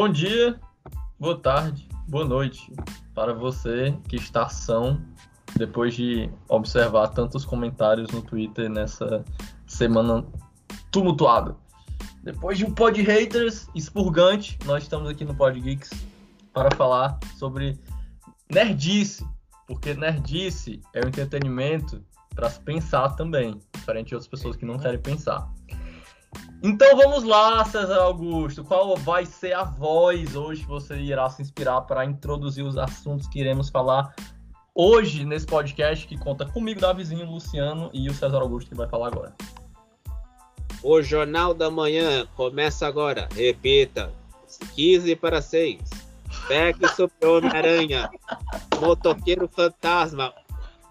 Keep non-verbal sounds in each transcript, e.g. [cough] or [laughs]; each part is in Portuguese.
Bom dia, boa tarde, boa noite para você que está são depois de observar tantos comentários no Twitter nessa semana tumultuada. Depois de um pod haters expurgante, nós estamos aqui no Pod Geeks para falar sobre nerdice, porque nerdice é o entretenimento para se pensar também, diferente de outras pessoas que não querem pensar. Então vamos lá, César Augusto. Qual vai ser a voz hoje que você irá se inspirar para introduzir os assuntos que iremos falar hoje nesse podcast que conta comigo, Davizinho, Luciano e o César Augusto que vai falar agora. O Jornal da Manhã começa agora. Repita: 15 para 6. Pegue sobre Homem-Aranha, Motoqueiro Fantasma,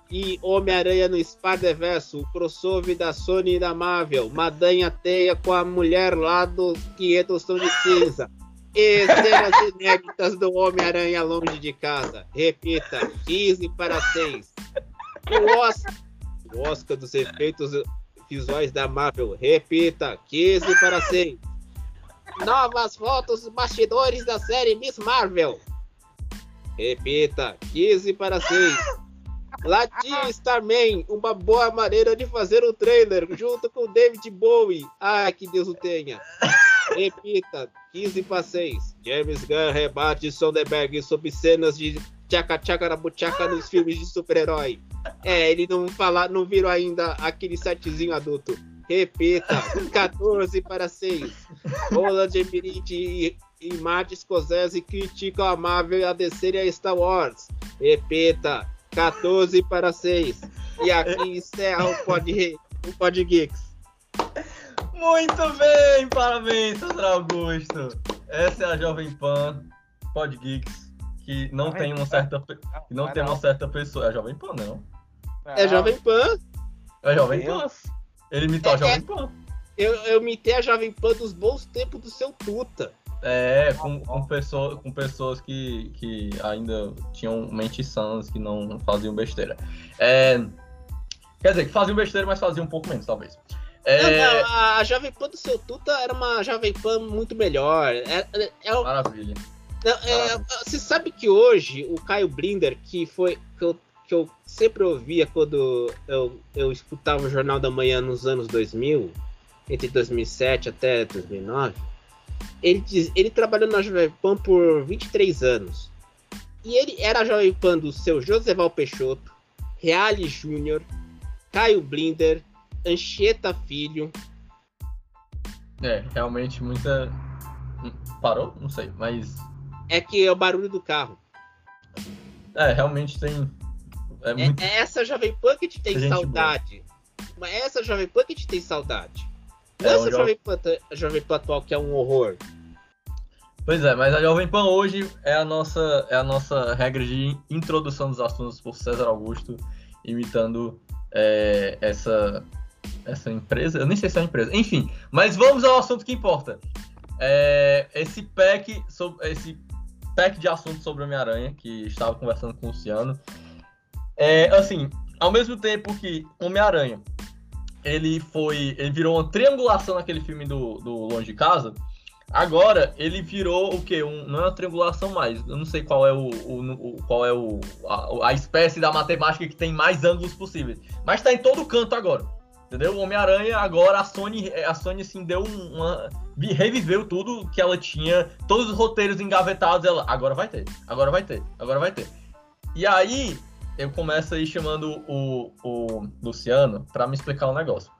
e Homem-Aranha no Spider-Verse, o crossover da Sony e da Marvel, Madanha Teia com a mulher lá do 500 Tons de Cinza, e cenas [laughs] inéditas do Homem-Aranha longe de casa. Repita, 15 para 6. O Oscar, o Oscar dos efeitos visuais da Marvel. Repita, 15 para 6. Novas fotos dos bastidores da série Miss Marvel. Repita, 15 para 6. Latin Starman, uma boa maneira de fazer o um trailer junto com David Bowie. Ah, que Deus o tenha. Repita, 15 para 6. James Gunn rebate Sonderberg sobre cenas de tchaca-tchaca na buchaca nos filmes de super-herói. É, ele não fala, não virou ainda aquele sitezinho adulto. Repita, 14 para 6. Roland Emmerich e, e Martin Scorsese criticam a Marvel, a DC e a Star Wars. Repita, 14 para 6. E aqui [laughs] encerra o Pod, o pod Geeks. Muito bem, parabéns, Sandro Augusto. Essa é a Jovem Pan Pod Geeks, que não tem uma certa, que não tem uma certa pessoa. É a Jovem Pan, não. É Jovem Pan. É Jovem Pan. Ele imitou é, a Jovem Pan. Eu, eu imitei a Jovem Pan dos bons tempos do seu Tuta. É, com, com, pessoa, com pessoas que, que ainda tinham mentes sãs, que não faziam besteira. É, quer dizer, que faziam besteira, mas faziam um pouco menos, talvez. É... Não, não, a Jovem Pan do seu Tuta era uma Jovem Pan muito melhor. É, é, é Maravilha. É, você sabe que hoje o Caio Blinder, que foi que eu, que eu sempre ouvia quando eu, eu escutava o Jornal da Manhã nos anos 2000, entre 2007 até 2009, ele, diz, ele trabalhou na Jovem Pan por 23 anos. E ele era a Jovem Pan do seu Joseval Peixoto, Reale Júnior, Caio Blinder, Anchieta Filho. É, realmente muita. Parou? Não sei, mas. É que é o barulho do carro. É, realmente tem. É, é muito... é essa Jovem Pan que te tem saudade. Mas essa Jovem Pan que te tem saudade. É, essa Jovem, Pan, Jovem Pan atual que é um horror. Pois é, mas a Jovem Pan hoje é a nossa, é a nossa regra de introdução dos assuntos por César Augusto, imitando é, essa, essa empresa. Eu nem sei se é uma empresa. Enfim, mas vamos ao assunto que importa. É, esse pack, sobre, esse pack de assuntos sobre Homem-Aranha, que estava conversando com o Luciano. É, assim, ao mesmo tempo que Homem-Aranha ele foi. Ele virou uma triangulação naquele filme do, do Longe de Casa. Agora, ele virou o quê? Um, não é uma triangulação mais. Eu não sei qual é o, o, o qual é o, a, a, espécie da matemática que tem mais ângulos possíveis. Mas tá em todo canto agora. Entendeu? O Homem-Aranha, agora a Sony, a Sony assim, deu uma. Reviveu tudo que ela tinha, todos os roteiros engavetados. Ela, agora vai ter, agora vai ter, agora vai ter. E aí, eu começo aí chamando o, o Luciano para me explicar um negócio.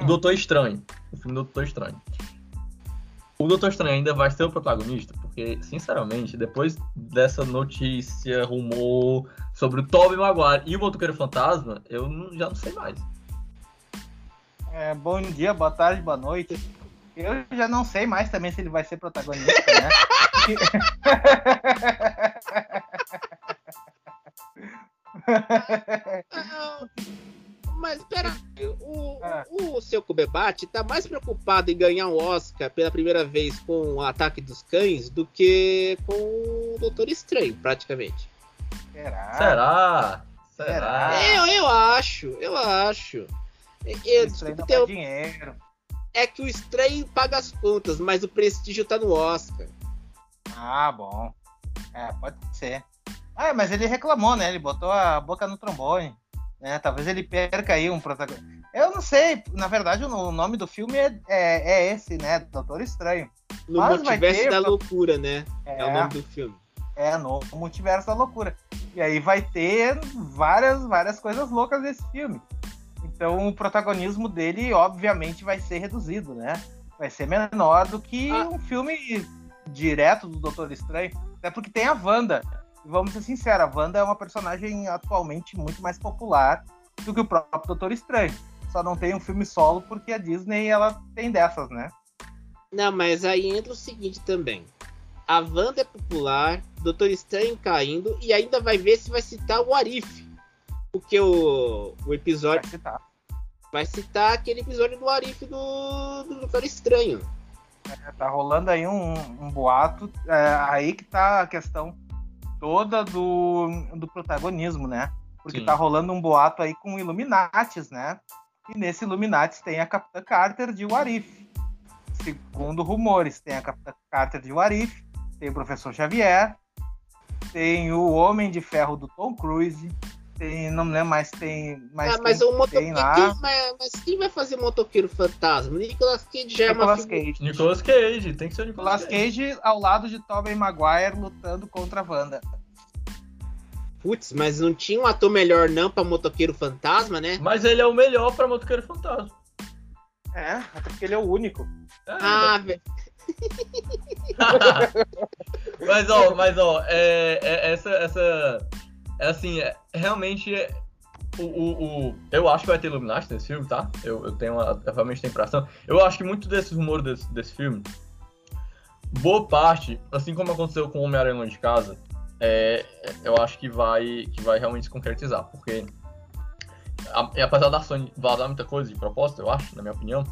O Doutor Estranho, o filme do Doutor Estranho. O Doutor Estranho ainda vai ser o protagonista, porque, sinceramente, depois dessa notícia, rumor sobre o Tobey Maguire e o Motoqueiro Fantasma, eu não, já não sei mais. É, bom dia, boa tarde, boa noite. Eu já não sei mais também se ele vai ser protagonista, né? [laughs] [laughs] Mas pera, o, ah. o seu Kubebate tá mais preocupado em ganhar um Oscar pela primeira vez com o Ataque dos Cães do que com o Doutor Estranho, praticamente. Será? Será? Será? Eu, eu acho, eu acho. Eu, desculpa, tem, dinheiro. É que o estranho paga as contas, mas o prestígio tá no Oscar. Ah, bom. É, pode ser. Ah, mas ele reclamou, né? Ele botou a boca no trombone. Né? Talvez ele perca aí um protagonista. Eu não sei, na verdade o nome do filme é, é, é esse, né? Doutor Estranho. No Mas Multiverso ter- da Loucura, né? É. É, o nome do filme. é no Multiverso da Loucura. E aí vai ter várias, várias coisas loucas nesse filme. Então o protagonismo dele, obviamente, vai ser reduzido, né? Vai ser menor do que Ah. um filme direto do Doutor Estranho. Até porque tem a Wanda. Vamos ser sinceros, a Wanda é uma personagem atualmente muito mais popular do que o próprio Doutor Estranho. Só não tem um filme solo porque a Disney ela tem dessas, né? Não, mas aí entra o seguinte também. A Wanda é popular, Doutor Estranho caindo, e ainda vai ver se vai citar o Arif. Porque o, o episódio Vai citar. vai citar aquele episódio do Arif do, do Doutor Estranho. É, Tá rolando aí um, um boato. é, aí que tá a questão toda do, do protagonismo, né? Porque Sim. tá rolando um boato aí com Illuminatis, né? E nesse Illuminatis tem a Capitã Carter de Warif. Segundo rumores, tem a Capitã Carter de Warif, tem o Professor Xavier, tem o Homem de Ferro do Tom Cruise, tem, não me lembro mais, tem mais ah, mas quem o tem motoqueiro. lá, mas, mas quem vai fazer motoqueiro fantasma? Nicolas Cage já é uma Nicolas Cage. Nicolas Cage, tem que ser o Nicolas Nicolas Cage ao lado de Tobey Maguire lutando contra a Wanda. Putz, mas não tinha um ator melhor não pra motoqueiro fantasma, né? Mas ele é o melhor pra Motoqueiro Fantasma. É, até porque ele é o único. É, Ah, [laughs] velho. [laughs] mas ó, mas ó, é, é- essa, essa, é assim, é- realmente é- o, o, o- eu acho que vai ter Illuminati nesse filme, tá? Eu, eu tenho uma, eu realmente tenho impressão. Eu acho que muito desses rumores desse, desse filme, boa parte, assim como aconteceu com o Homem-Aranha Longe de Casa, é, eu acho que vai, que vai realmente se concretizar, porque a- apesar da Sony vazar muita coisa de propósito, eu acho, na minha opinião,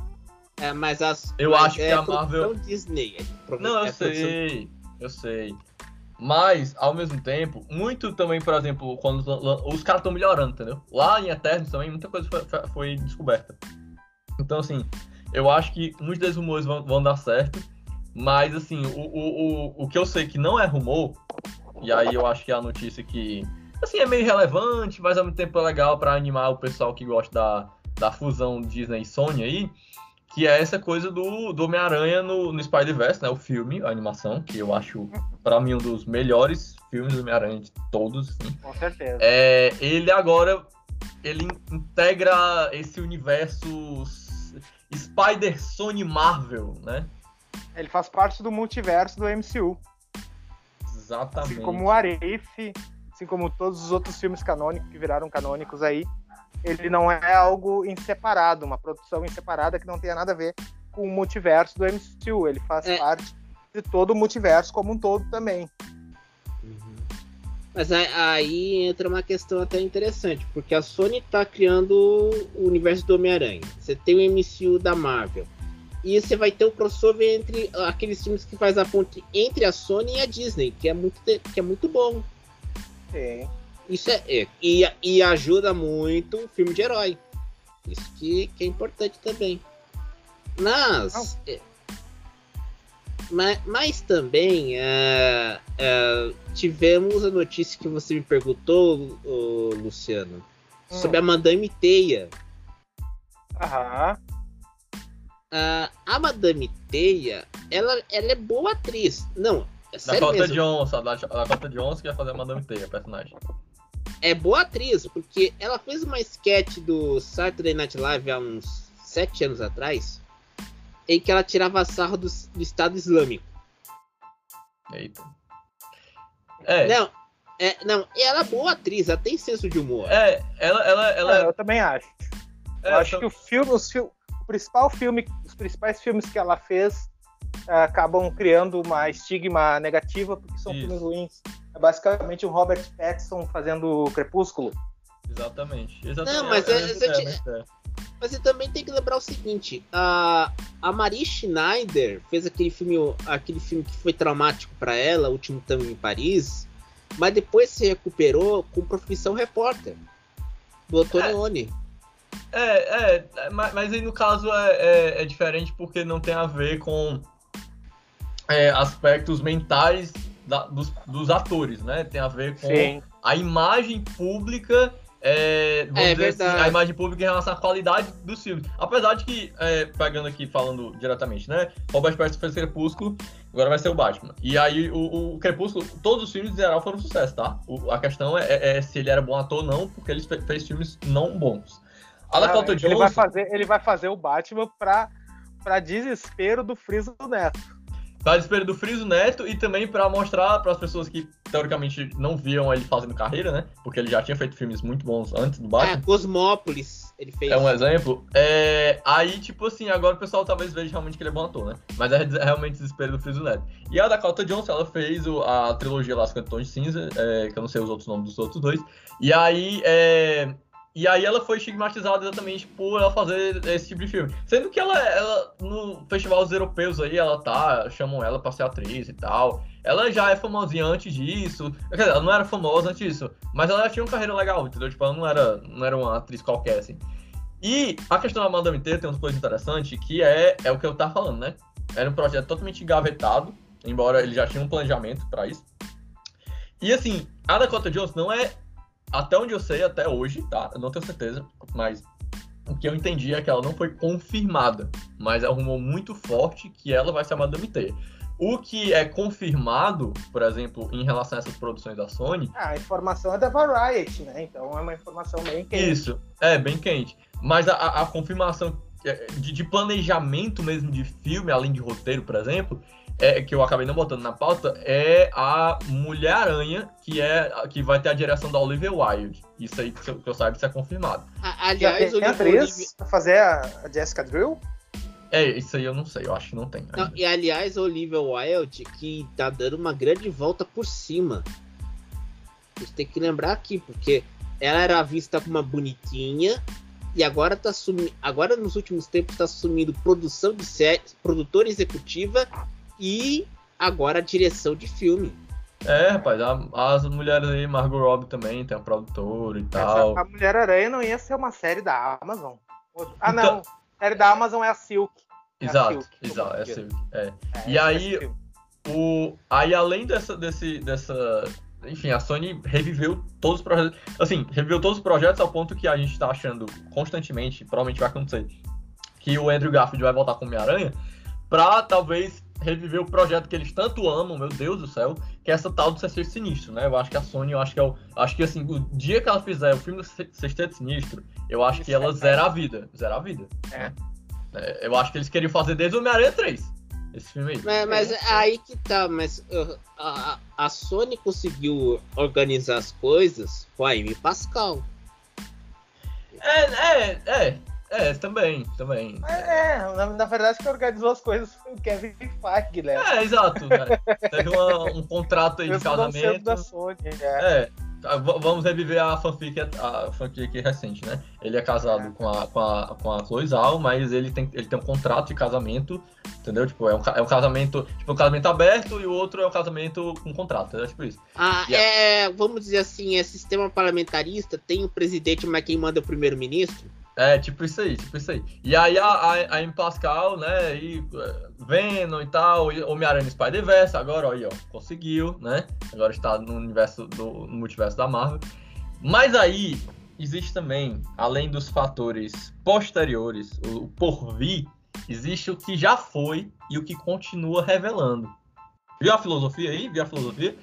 É, mas as, Eu mas acho que é a produção Marvel- Disney. É pro- Não, eu é sei, eu sei. Mas, ao mesmo tempo, muito também, por exemplo, quando lan- os caras estão melhorando, entendeu? Lá em Eternos também, muita coisa foi, foi- descoberta. Então, assim, eu acho que muitos desses rumores vão, vão dar certo. Mas, assim, o, o, o, o que eu sei que não é rumor, e aí eu acho que é a notícia que, assim, é meio relevante, mas ao mesmo tempo é legal pra animar o pessoal que gosta da, da fusão Disney e Sony aí, que é essa coisa do, do Homem-Aranha no, no Spider-Verse, né? O filme, a animação, que eu acho, pra mim, um dos melhores filmes do Homem-Aranha de todos, assim. Com certeza. É, ele agora, ele integra esse universo Spider-Sony Marvel, né? Ele faz parte do multiverso do MCU. Exatamente. Assim como o Arif, assim como todos os outros filmes canônicos que viraram canônicos aí, ele não é algo em separado, uma produção em separada que não tenha nada a ver com o multiverso do MCU. Ele faz É. parte de todo o multiverso como um todo também. Uhum. Mas aí, entra uma questão até interessante, porque a Sony tá criando o universo do Homem-Aranha. Você tem o MCU da Marvel. E você vai ter o crossover entre aqueles filmes que faz a ponte entre a Sony e a Disney, que é muito, que é muito bom. Sim. Isso é. é, e, e ajuda muito o filme de herói. Isso que, que é importante também. Mas. é, mas, mas também é, é, tivemos a notícia que você me perguntou, ô, Luciano, Hum. sobre a Madame Teia. Aham. Ah, a Madame Teia, ela, ela é boa atriz. Não, é sério Dakota mesmo. Johnson, a Dakota Johnson que vai fazer a Madame Teia, a personagem. É boa atriz, porque ela fez uma sketch do Saturday Night Live há uns sete anos atrás, em que ela tirava sarro do, do Estado Islâmico. Eita. É, Não, é, não, ela é boa atriz, ela tem senso de humor. é, ela, ela, ela, É, eu também acho. é, eu acho são- que o filme, os fil- o principal filme, os principais filmes que ela fez eh, acabam criando uma estigma negativa porque são Isso. filmes ruins. É basicamente um Robert Pattinson fazendo Crepúsculo. Exatamente. exatamente. Não, mas é, é- é, você é, é. Mas você também tem que lembrar o seguinte: a, a Marie Schneider fez aquele filme, aquele filme que foi traumático pra ela, O Último Tango em Paris, mas depois se recuperou com Profissão Repórter, do Antonioni. É, é, é, ma- mas aí no caso é, é, é diferente porque não tem a ver com é, aspectos mentais da- dos, dos atores, né? Tem a ver com Sim. a imagem pública. É, vamos É dizer assim, a imagem pública em relação à qualidade dos filmes. Apesar de que, é, pegando aqui, falando diretamente, né? Robert Pattinson fez Crepúsculo, agora vai ser o Batman. E aí, o, o Crepúsculo, todos os filmes em geral foram um sucesso, tá? O- a questão é, é- é se ele era bom ator ou não, porque ele fe- fez filmes não bons. A Dakota Não, ele, vai fazer, ele vai fazer o Batman pra, pra desespero do Friso Neto. Para desespero do Friso Neto e também para mostrar para as pessoas que teoricamente não viam ele fazendo carreira, né? Porque ele já tinha feito filmes muito bons antes do Batman. É, Cosmópolis, ele fez. É um exemplo. É, aí, tipo assim, agora o pessoal talvez veja realmente que ele é bom ator, né? Mas é des- realmente desespero do Friso Neto. E a Dakota Johnson, ela fez a trilogia 50 Tons de Cinza, é, que eu não sei os outros nomes dos outros dois. E aí, é, e aí ela foi estigmatizada exatamente por ela fazer esse tipo de filme. Sendo que ela, ela no festivais europeus aí, ela tá, chamam ela pra ser atriz e tal. Ela já é famosinha antes disso. Quer dizer, ela não era famosa antes disso, mas ela tinha uma carreira legal, entendeu? Tipo, ela não era, não era uma atriz qualquer, assim. E a questão da Madame T tem uma coisa interessante que é, é o que eu tava falando, né? Era um projeto totalmente engavetado, embora ele já tinha um planejamento pra isso. E assim, a Dakota Johnson não é, até onde eu sei, até hoje, tá? Eu não tenho certeza, mas o que eu entendi é que ela não foi confirmada, mas é um rumor muito forte que ela vai ser a Madame T. O que é confirmado, por exemplo, em relação a essas produções da Sony, Ah, a informação é da Variety, né? Então é uma informação bem quente. Isso, é, bem quente. Mas a, a- confirmação é, de, de planejamento mesmo de filme, além de roteiro, por exemplo, é, que eu acabei não botando na pauta, é a Mulher-Aranha, que, é, que vai ter a direção da Olivia Wilde. Isso aí, que eu, que eu saiba, isso é confirmado. A- aliás, tem o atriz pra fazer a, a Jessica Drill? É, isso aí eu não sei, eu acho que não tem. Não, e aliás, a Olivia Wilde, que tá dando uma grande volta por cima. A gente tem que lembrar aqui, porque ela era vista como uma bonitinha e agora tá assumindo. Agora nos últimos tempos tá assumindo produção de série, produtora executiva e agora direção de filme. É, rapaz, a- as mulheres aí, Margot Robbie também, tem a produtora e tal. Essa- a Mulher-Aranha não ia ser uma série da Amazon. Ah, Então- não. A série da Amazon é a Silk. é a Exato, Silk, exato, é desculpa. Silk, é. É, E aí- é a Silk. O, aí, além dessa, desse, dessa. Enfim, a Sony reviveu todos os projetos. Assim, reviveu todos os projetos ao ponto que a gente tá achando constantemente, provavelmente vai acontecer, que o Andrew Garfield vai voltar com Homem-Aranha, pra talvez reviver o projeto que eles tanto amam, meu Deus do céu, que é essa tal do Sexteto Sinistro, né? Eu acho que a Sony, eu acho que é o. Acho que assim, o dia que ela fizer o filme do Se- Sexteto Sinistro, eu acho que ela zera a vida. Zera a vida. É. É, Eu acho que eles queriam fazer desde o Homem-Aranha 3. Esse filme aí. Mas, mas é aí que tá, mas uh, a, a Sony conseguiu organizar as coisas com a Amy Pascal. É, é, é, é, também, também. É, na, na verdade, quem organizou as coisas foi o Kevin Feige, né? É, exato, né? Teve uma- um contrato aí de casamento. da Sony. É. É, v- vamos reviver a fanfic, a fanfic recente, né? Ele é casado É. com a, com a, com a Chloe Zhao, mas ele tem, ele tem um contrato de casamento, entendeu? Tipo, é um, é um casamento, tipo, um casamento aberto e o outro é um casamento com contrato, entendeu? Tipo isso. Ah, Yeah. é, vamos dizer assim, é sistema parlamentarista, tem o presidente, mas quem manda é o primeiro-ministro? É, tipo isso aí, tipo isso aí. E aí a, a, a Amy Pascal, né, e é, Venom e tal, Homem-Aranha Spider-Verse, agora, ó, aí, ó, conseguiu, né? Agora está no universo do no multiverso da Marvel. Mas aí existe também, além dos fatores posteriores, o por vir, existe o que já foi e o que continua revelando. Viu a filosofia aí? Viu a filosofia?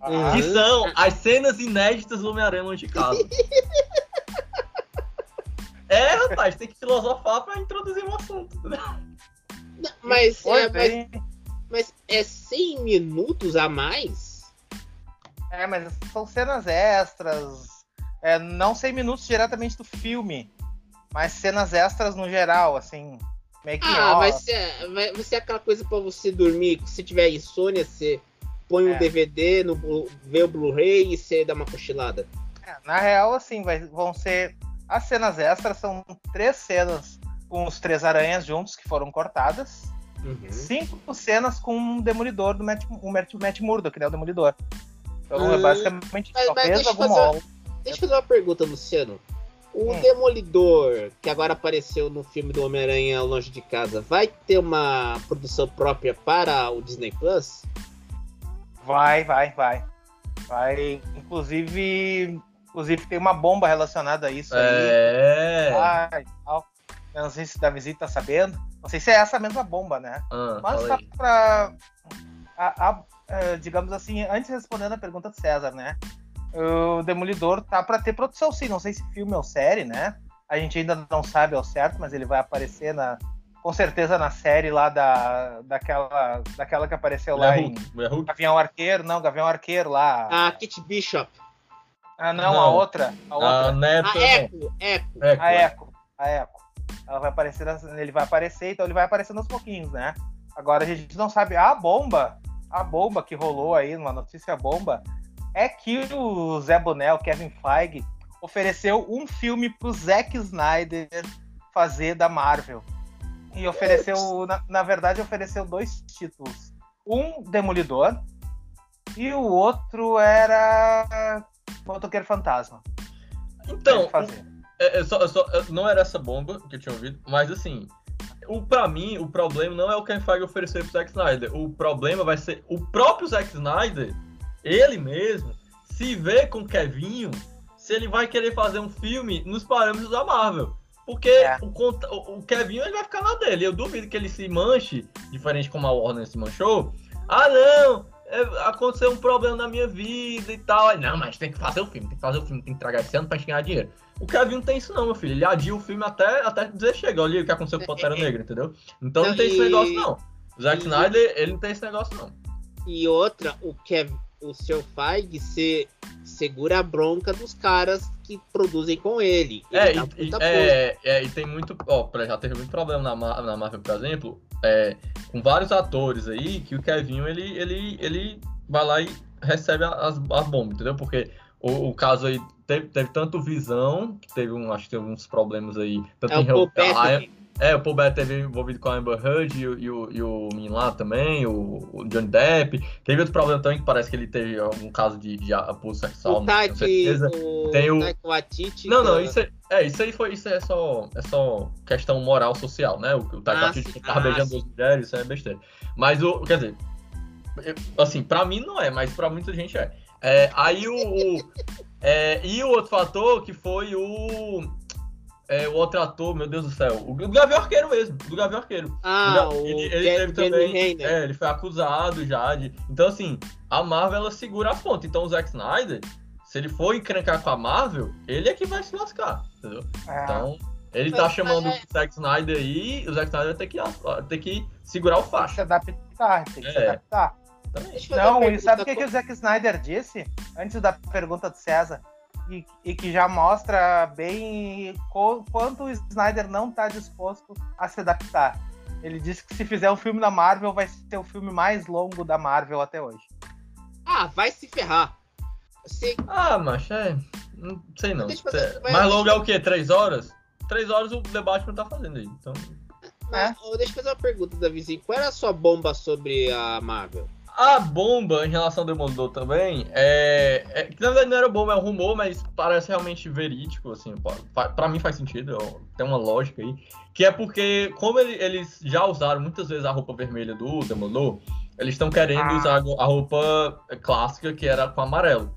Ah, Que são as cenas inéditas do Homem-Aranha longe de casa. É, rapaz, tem que filosofar pra introduzir um assunto. Não, Mas, foi é, mas, bem. mas é 100 minutos a mais? É, mas são cenas extras. É, não 100 minutos diretamente do filme, mas cenas extras no geral, assim. Meio que Ah, vai ser, vai, vai ser aquela coisa pra você dormir, se tiver insônia, você põe um É. DVD, no, vê o Blu-ray e você dá uma cochilada. é, Na real, assim, vai, vão ser. As cenas extras são três cenas com os três aranhas juntos que foram cortadas. Uhum. Cinco cenas com um demolidor do Matt, o Matt, Matt Murdock, né? O demolidor. Então é Hum, basicamente mas- mas deixa alguma fazer- aula. Deixa eu fazer uma pergunta, Luciano. O Hum. Demolidor, que agora apareceu no filme do Homem-Aranha Longe de Casa, vai ter uma produção própria para o Disney Plus? Vai, vai, vai. Vai. Inclusive, inclusive tem uma bomba relacionada a isso aí. É. Vai, e tal. Eu não sei se o Davizinho tá sabendo. Não sei se é essa mesma bomba, né? Ah, Mas tá aí. pra. a- a- é, digamos assim, antes respondendo a pergunta do César, né? O Demolidor tá pra ter produção sim, não sei se filme ou série, né? A gente ainda não sabe ao certo, mas ele vai aparecer na. Com certeza na série lá da, daquela, daquela que apareceu lá em Hulk, Mulher Hulk. Gavião Arqueiro, não, Gavião Arqueiro lá. A Kit Bishop. Ah, não, Não. a outra. A outra. A neta. A Echo, Echo. Echo, A Echo. A Echo. Ela vai aparecer, ele vai aparecer, então ele vai aparecendo aos pouquinhos, né? Agora a gente não sabe. A bomba, a bomba que rolou aí, uma notícia bomba, é que o Zé Boné, o Kevin Feige, ofereceu um filme pro Zack Snyder fazer da Marvel. E ofereceu, na, na verdade, ofereceu dois títulos. Um Demolidor e o outro era Motoqueiro Fantasma. Então. É, é só, é só- é- não era essa bomba que eu tinha ouvido, mas assim, o, pra mim, o problema não é o Ken Feige oferecer pro Zack Snyder. O problema vai ser o próprio Zack Snyder, ele mesmo, se ver com o Kevinho, se ele vai querer fazer um filme nos parâmetros da Marvel. Porque É. o, o, o Kevinho ele vai ficar na dele. Eu duvido que ele se manche, diferente como a Warner se manchou. Ah, não! É, aconteceu um problema na minha vida e tal. Aí, não, mas tem que fazer o filme, tem que fazer o filme, tem que entregar esse ano pra gente ganhar dinheiro. O Kevin não tem isso não, meu filho. Ele adia o filme até, até dizer chega. Olha o que aconteceu com o Pantera Negra, entendeu? Então não tem esse negócio não. O Zack e- Snyder, ele não tem esse negócio não. E outra, o Kev, o seu Feige se segura a bronca dos caras que produzem com ele. Ele É, e, é, é, e tem muito. Ó, já teve muito problema na, na Marvel, por exemplo, é, com vários atores aí, que o Kevinho ele, ele, ele vai lá e recebe as, as bombas, entendeu? Porque o, o caso aí teve, teve tanto visão, que teve um, acho que teve uns problemas aí. Tanto É em Paul Hell- a- Bettany. É, o Paul Bettany teve envolvido com a Amber Heard e, o- e o, e o menino lá também, o, o Johnny Depp. Teve outro problema também, que parece que ele teve algum caso de, de abuso sexual, O não Taiki, certeza. o Tem o- Waititi, Não, não, que- isso, é, é, isso aí foi, isso é só, é só questão moral social, né? O, o Taika Ah, Waititi Ah, beijando sim. duas mulheres, isso é besteira. Mas o, quer dizer, assim, pra mim não é, mas pra muita gente é. É, aí o, o- é, e o outro fator que foi o, é, o outro ator, meu Deus do céu, o do Gavião Arqueiro mesmo, do Gavião Arqueiro. Ah, ele, o ele Jeremy teve também, é, ele foi acusado já de, então assim, a Marvel ela segura a ponta, então o Zack Snyder, se ele for encrencar com a Marvel, ele é que vai se lascar, entendeu? É. Então, ele Mas- tá chamando mas- o Zack Snyder aí, o Zack Snyder vai ter que, ter que segurar o Tem que se facho. adaptar, tem que se É. adaptar. Fazer uma Não, e sabe o que, que o Zack Snyder disse? Antes da pergunta do César. E, e que já mostra bem co- quanto o Snyder não está disposto a se adaptar. Ele disse que se fizer um filme da Marvel, vai ser o filme mais longo da Marvel até hoje. Ah, vai se ferrar. Se- Ah, macho, é. Não sei não. Fazer- vai- Mais longo é o quê? Três horas? Três horas o debate não tá fazendo aí. Então. mas, ô, deixa eu fazer uma pergunta, Davizinho. Qual era a sua bomba sobre a Marvel? A bomba em relação ao Demolidor também é, é. Que na verdade não era bomba, é um rumor, mas parece realmente verídico, assim. Pra mim faz sentido, tem uma lógica aí. Que é porque, como ele- eles já usaram muitas vezes a roupa vermelha do Demolidor, eles estão querendo Ah. usar a roupa clássica que era com amarelo.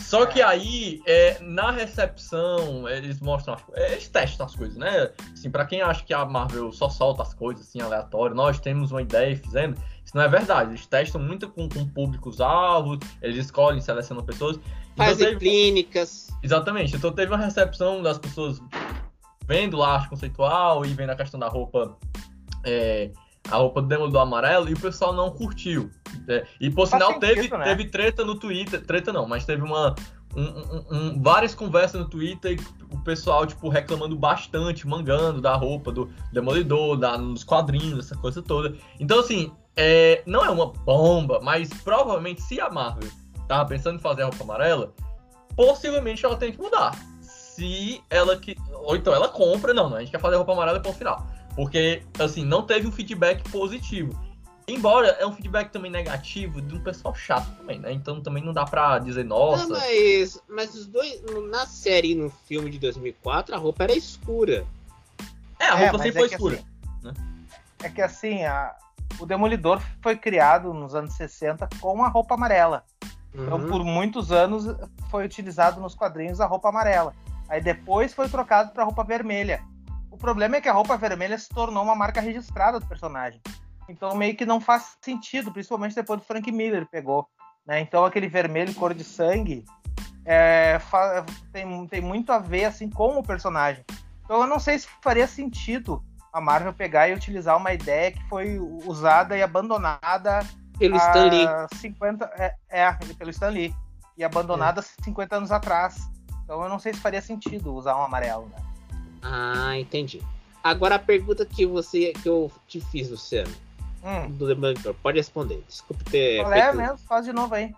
Só que aí, é, na recepção, eles mostram, as, é, eles testam as coisas, né? Assim, pra quem acha que a Marvel só solta as coisas assim, aleatório, nós temos uma ideia e fizemos, isso não é verdade. Eles testam muito com, com públicos-alvos, eles escolhem, selecionam pessoas. Então, Fazem teve- clínicas. Exatamente. Então teve uma recepção das pessoas vendo lá a arte conceitual e vendo a questão da roupa. é, a roupa do Demolidor amarelo e o pessoal não curtiu. É, e por Faz sinal teve, sentido, né? teve treta no Twitter. Treta não, mas teve uma. um- um- um- várias conversas no Twitter e o pessoal, tipo, reclamando bastante, mangando da roupa do Demolidor, da, nos quadrinhos, essa coisa toda. Então, assim, é, não é uma bomba, mas provavelmente se a Marvel tava pensando em fazer a roupa amarela, possivelmente ela tem que mudar. Se ela que. Ou então ela compra, não, não, a gente quer fazer a roupa amarela por final. Porque, assim, não teve um feedback positivo. Embora é um feedback também negativo de um pessoal chato também, né? Então também não dá pra dizer, nossa. Não, mas, mas os dois, na série e no filme de 2004, a roupa era escura. É, a É, roupa mas sempre é foi que escura. assim, É que assim, a- o Demolidor foi criado nos anos 60 com a roupa amarela. Então, Uhum. por muitos anos, foi utilizado nos quadrinhos a roupa amarela. Aí depois foi trocado para roupa vermelha. O problema é que a roupa vermelha se tornou uma marca registrada do personagem. Então, meio que não faz sentido, principalmente depois do Frank Miller pegou. Né? Então, aquele vermelho cor de sangue é, tem, tem muito a ver assim com o personagem. Então, eu não sei se faria sentido a Marvel pegar e utilizar uma ideia que foi usada e abandonada Pelo Stan Lee. há 50, é, é, pelo Stan Lee. E abandonada 50 anos atrás. Então eu não sei se faria sentido usar um amarelo, né? Ah, entendi. Agora a pergunta que você que eu te fiz, Luciano, Hum, do Demolidor, pode responder. Desculpe ter. qual é mesmo? Faz de novo aí.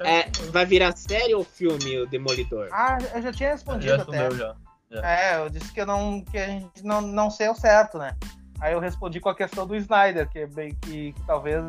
É, vai virar série ou filme o Demolidor? Ah, eu já tinha já respondido até. respondeu já. É, eu disse que eu não que a gente não, não sei ao certo, né? Aí eu respondi com a questão do Snyder, que é bem que, que talvez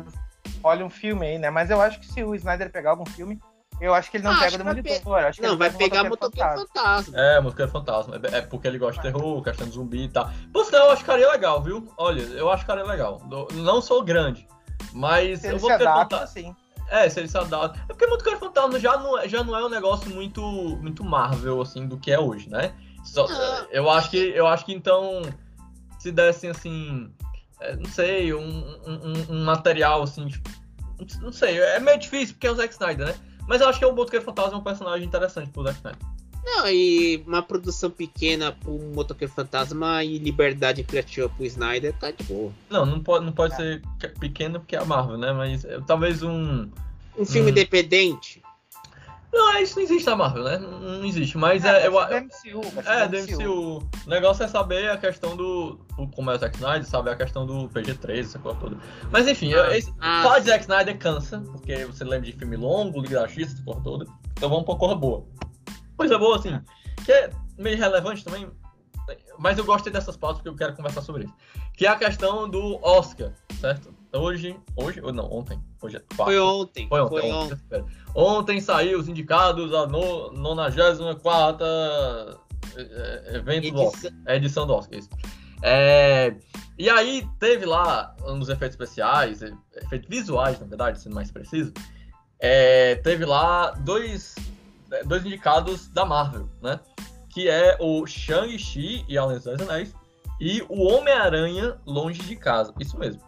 olhe um filme aí, né? Mas eu acho que se o Snyder pegar algum filme, eu acho que ele não Ah, pega acho o que vai Demolidor. Acho que Não, ele vai pegar Motoqueiro Motoqueiro Fantasma. Fantasma. É, música fantasma. É é porque ele gosta de terror, questão de zumbi e tal. Por sinal, eu acho que ficaria legal, viu? Olha, eu acho que ficaria legal. Do- Não sou grande, mas Se eu vou adapta, fantasma. sim. É, se ele se adapta. É porque Motoqueiro Fantasma já não, é- já não é um negócio muito, muito Marvel, assim, do que é hoje, né? Só- Ah. eu acho que eu acho que então se dessem assim, é, não sei, um, um- um- material assim, tipo, não sei, é meio difícil porque é o Zack Snyder, né? Mas eu acho que o Motoqueiro Fantasma é um personagem interessante pro Zack Snyder. Não, e uma produção pequena pro Motoqueiro Fantasma e liberdade criativa pro Snyder, tá de boa. Não, não pode, não É. pode ser que- pequeno porque é a Marvel, né? Mas é, talvez um. Um filme independente. Não, é, isso não existe na Marvel, né? Não, não existe. Mas É, é, eu, do MCU, É, do do MCU. O negócio é saber a questão do. Como é o Zack Snyder, saber a questão do PG-13, essa coisa toda. Mas enfim, eu- esse, Ah. falar de Zack Snyder cansa, porque você lembra de filme longo, Liga da Justiça, essa coisa toda. Então vamos pra coisa boa. Coisa boa, assim, que é meio relevante também, mas eu gostei dessas pautas porque eu quero conversar sobre isso. Que é a questão do Oscar, certo? Hoje. Hoje? Ou não, ontem. Hoje é quarta. Foi ontem. Foi ontem, Foi ontem, ontem. Ontem saiu os indicados a no, 94 é, evento do Oscar. Edição- É edição do Oscar, isso. É, e aí teve lá uns efeitos especiais, efeitos visuais, na verdade, sendo mais preciso. É, teve lá dois, é, dois indicados da Marvel, né? Que é o Shang-Chi e a Lenda dos Anéis e o Homem-Aranha Longe de Casa. Isso mesmo.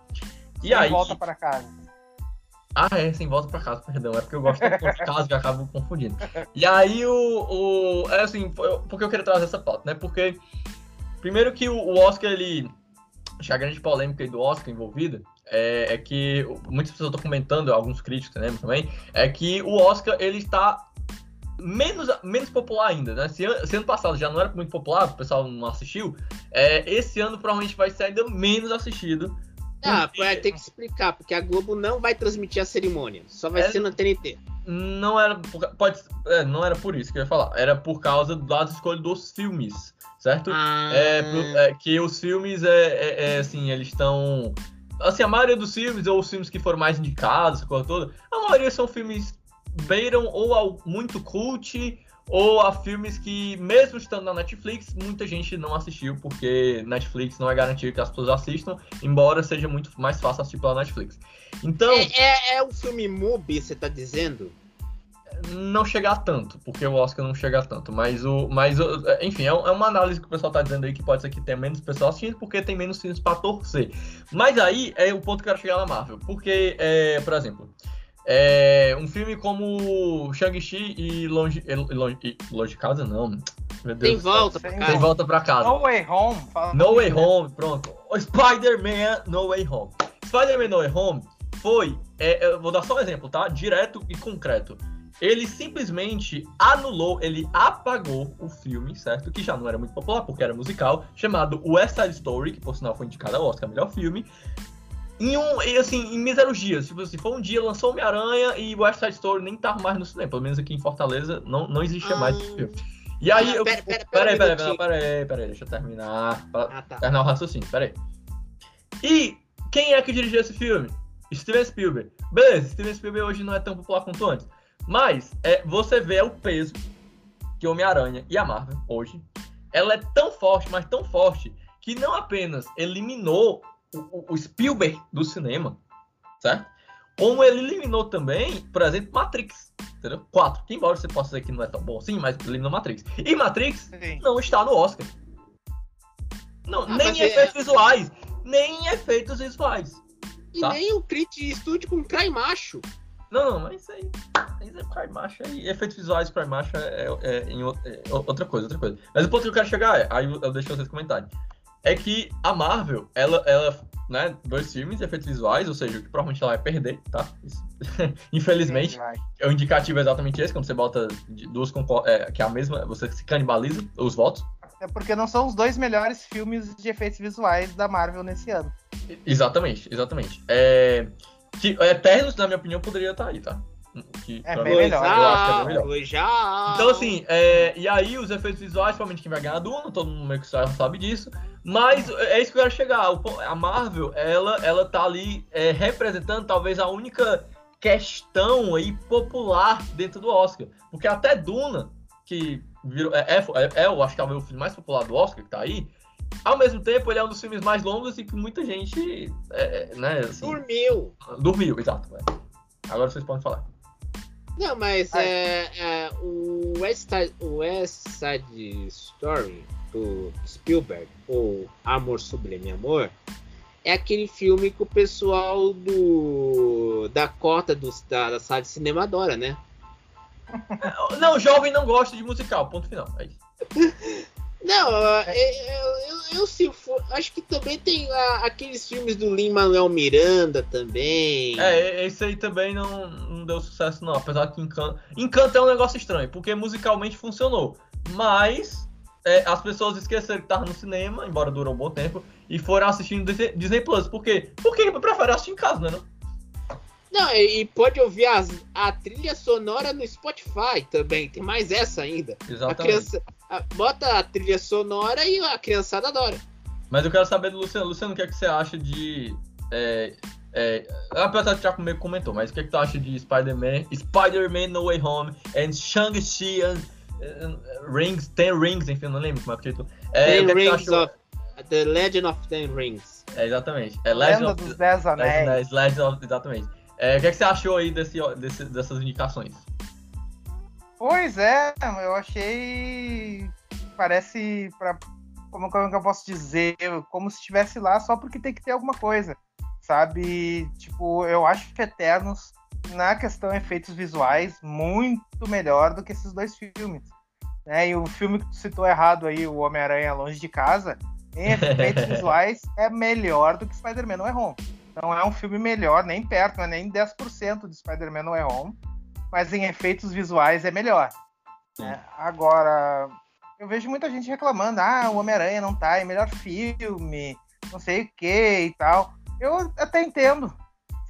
E aí. volta para casa. Ah, é, sem volta pra casa, perdão. É porque eu gosto tanto de casa que eu acabo confundindo. E aí o. o é assim, porque eu queria trazer essa pauta, né? Porque. Primeiro que o, Oscar, ele. Acho que a grande polêmica do Oscar envolvida é, é que. Muitas pessoas estão comentando, alguns críticos né, também, é que o Oscar ele está menos, menos popular ainda, né? Se, se ano passado já não era muito popular, o pessoal não assistiu, é, esse ano provavelmente vai ser ainda menos assistido. Ah, vai ter que explicar, porque a Globo não vai transmitir a a cerimônia. Só vai É- ser na TNT. Não era por, pode, é, não era por isso que eu ia falar. Era por causa das escolhas dos filmes, certo? Ah, É, é que os filmes é, é- é, assim, eles estão assim, a maioria dos filmes ou os filmes que foram mais indicados, essa coisa toda, a maioria são filmes beiram ou ao muito cult ou a filmes que mesmo estando na Netflix, muita gente não assistiu porque Netflix não é garantido que as pessoas assistam, embora seja muito mais fácil assistir pela Netflix. Então, é, é, é o filme MUBI, você tá dizendo? não chegar tanto, porque o Oscar não chega tanto, mas o. Mas, o- enfim, é, é uma análise que o pessoal tá dizendo aí que pode ser que tenha menos pessoas assistindo, porque tem menos filmes pra torcer. Mas aí é o ponto que eu quero chegar na Marvel. Porque, é, por exemplo, é, um filme como Shang-Chi e Longe, e Longe, e Longe de Casa, não. Meu Deus. Tem volta Sem pra Tem casa. volta pra casa. No Way Home. fala No Way? Home, pronto. O Spider-Man No Way Home. Spider-Man No Way Home foi, é, eu vou dar só um exemplo, tá? Direto e concreto. Ele simplesmente anulou, ele apagou o filme, certo? Que já não era muito popular, porque era musical, chamado West Side Story, que por sinal foi indicado ao Oscar, melhor filme. Em um, e, assim, em míseros dias. Tipo assim, foi um dia, lançou Homem-Aranha e West Side Story nem tava mais no cinema. Pelo menos aqui em Fortaleza não, não existia mais esse Ah. filme. E aí, Ah, eu. pera, pera, pera Peraí, peraí, peraí, peraí, deixa eu terminar. pra- Ah, tá. terminar o raciocínio, peraí. E quem é que dirigiu esse filme? Steven Spielberg. Beleza, Steven Spielberg hoje não é tão popular quanto antes. Mas é, você vê o peso que Homem-Aranha e a Marvel hoje. Ela é tão forte, mas tão forte, que não apenas eliminou o, o Spielberg do cinema, certo? Como ele eliminou também, por exemplo, Matrix. Entendeu? 4. Que embora você possa dizer que não é tão bom assim, mas eliminou Matrix. E Matrix Sim. não está no Oscar. Não, Ah, nem é- efeitos visuais. Nem efeitos visuais. E Tá. nem o Crit Studio com Cry Macho. Não, não, mas isso aí. Isso é Cry Macho aí. Efeitos visuais Cry Macho é, é- é é outra coisa, outra coisa. Mas o ponto que eu quero chegar é, aí eu, eu deixo vocês comentarem. É que a Marvel, ela, ela, né, dois filmes, efeitos visuais, ou seja, que provavelmente ela vai perder, tá? [laughs] Infelizmente, é o indicativo é exatamente esse, quando você bota de- duas é, que é a mesma, você se canibaliza os votos. Até porque não são os dois melhores filmes de efeitos visuais da Marvel nesse ano. Exatamente, exatamente. É, que Eternos, na minha opinião, poderia estar aí, tá? Que, É bem melhor. Eu acho que é bem melhor. Então, assim, é, e aí os efeitos visuais, provavelmente quem vai ganhar Duna, todo mundo meio que sabe disso. Mas é isso que eu quero chegar. A Marvel, ela, ela tá ali é, representando talvez a única questão aí popular dentro do Oscar. Porque até Duna, que virou, é, é, é, eu acho que talvez o filme mais popular do Oscar, que tá aí, ao mesmo tempo ele é um dos filmes mais longos e que muita gente, é, é, né, assim, Dormiu. dormiu, exato. é. Agora vocês podem falar. Não, mas é, é, o, West Side, o West Side Story do Spielberg, ou Amor Sublime Amor, é aquele filme que o pessoal do da cota dos, da, da sala de cinema adora, né? [laughs] Não, jovem não gosta de musical, ponto final. É isso. [laughs] Não, eu, eu, eu, eu, se for, acho que também tem ah, aqueles filmes do Lin Manuel Miranda também. É, esse aí também não, não deu sucesso, não. Apesar que Encanto. Encanto é um negócio estranho, porque musicalmente funcionou. Mas é, as pessoas esqueceram que tava no cinema, embora durou um bom tempo, e foram assistindo Disney, Plus. Por quê? Porque prefere assistir em casa, né? Não? Não, e pode ouvir as, a trilha sonora no Spotify também. Tem mais essa ainda. A Exatamente. criança a- bota a trilha sonora e a criançada adora. Mas eu quero saber do Luciano. Luciano, o que, é que você acha de. É, é, apesar de já comigo comentou, mas o que, é que tu acha de Spider-Man, Spider-Man No Way Home, and Shang-Chi and, Rings, Ten Rings, enfim, não lembro como é o título. É, Ten o que é Rings of The Legend of Ten Rings. É, exatamente. É Legend Lenda of, dos Dez Legend, Anéis. Legend of- exatamente. É, o que, é que você achou aí desse, desse- dessas indicações? Pois é, eu achei. Parece. Pra... Como, como que eu posso dizer? Como se estivesse lá só porque tem que ter alguma coisa. Sabe? Tipo, eu acho que Eternos, na questão efeitos visuais, muito melhor do que esses dois filmes. Né? E o filme que tu citou errado aí, O Homem-Aranha Longe de Casa, em efeitos [laughs] visuais, é melhor do que Spider-Man No Way Home. Não é um filme melhor, nem perto, não é nem 10% de Spider-Man No Way Home mas em efeitos visuais é melhor. né? Agora, eu vejo muita gente reclamando, ah, o Homem-Aranha não tá em melhor filme, não sei o que e tal. Eu até entendo,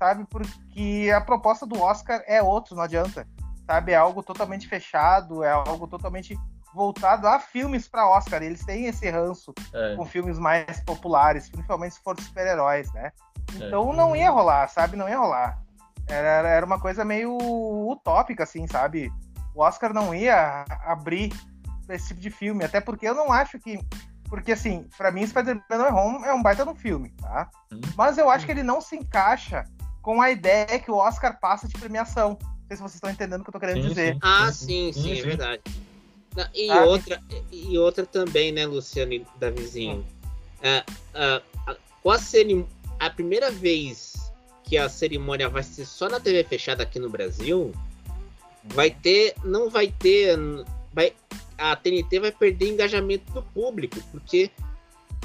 sabe? Porque a proposta do Oscar é outra, não adianta. Sabe? É algo totalmente fechado, é algo totalmente voltado a filmes para Oscar. Eles têm esse ranço É, com filmes mais populares, principalmente se for super-heróis, né? Então não ia rolar, sabe? Não ia rolar. Era, era uma coisa meio utópica, assim, sabe? O Oscar não ia abrir esse tipo de filme, até porque eu não acho que. Porque, assim, pra mim, Spider-Man No Way Home é um baita no filme, tá? Hum. Mas eu acho que ele não se encaixa com a ideia que o Oscar passa de premiação. Não sei se vocês estão entendendo o que eu tô querendo Sim, dizer. sim. Ah, sim, sim, é verdade. Não, E, Ah, outra, e outra também, né, Luciano e Davizinho? É, é, a, com a, cerim- a primeira vez que a cerimônia vai ser só na TV fechada aqui no Brasil, vai ter. Não vai ter. Vai, a TNT vai perder engajamento do público, porque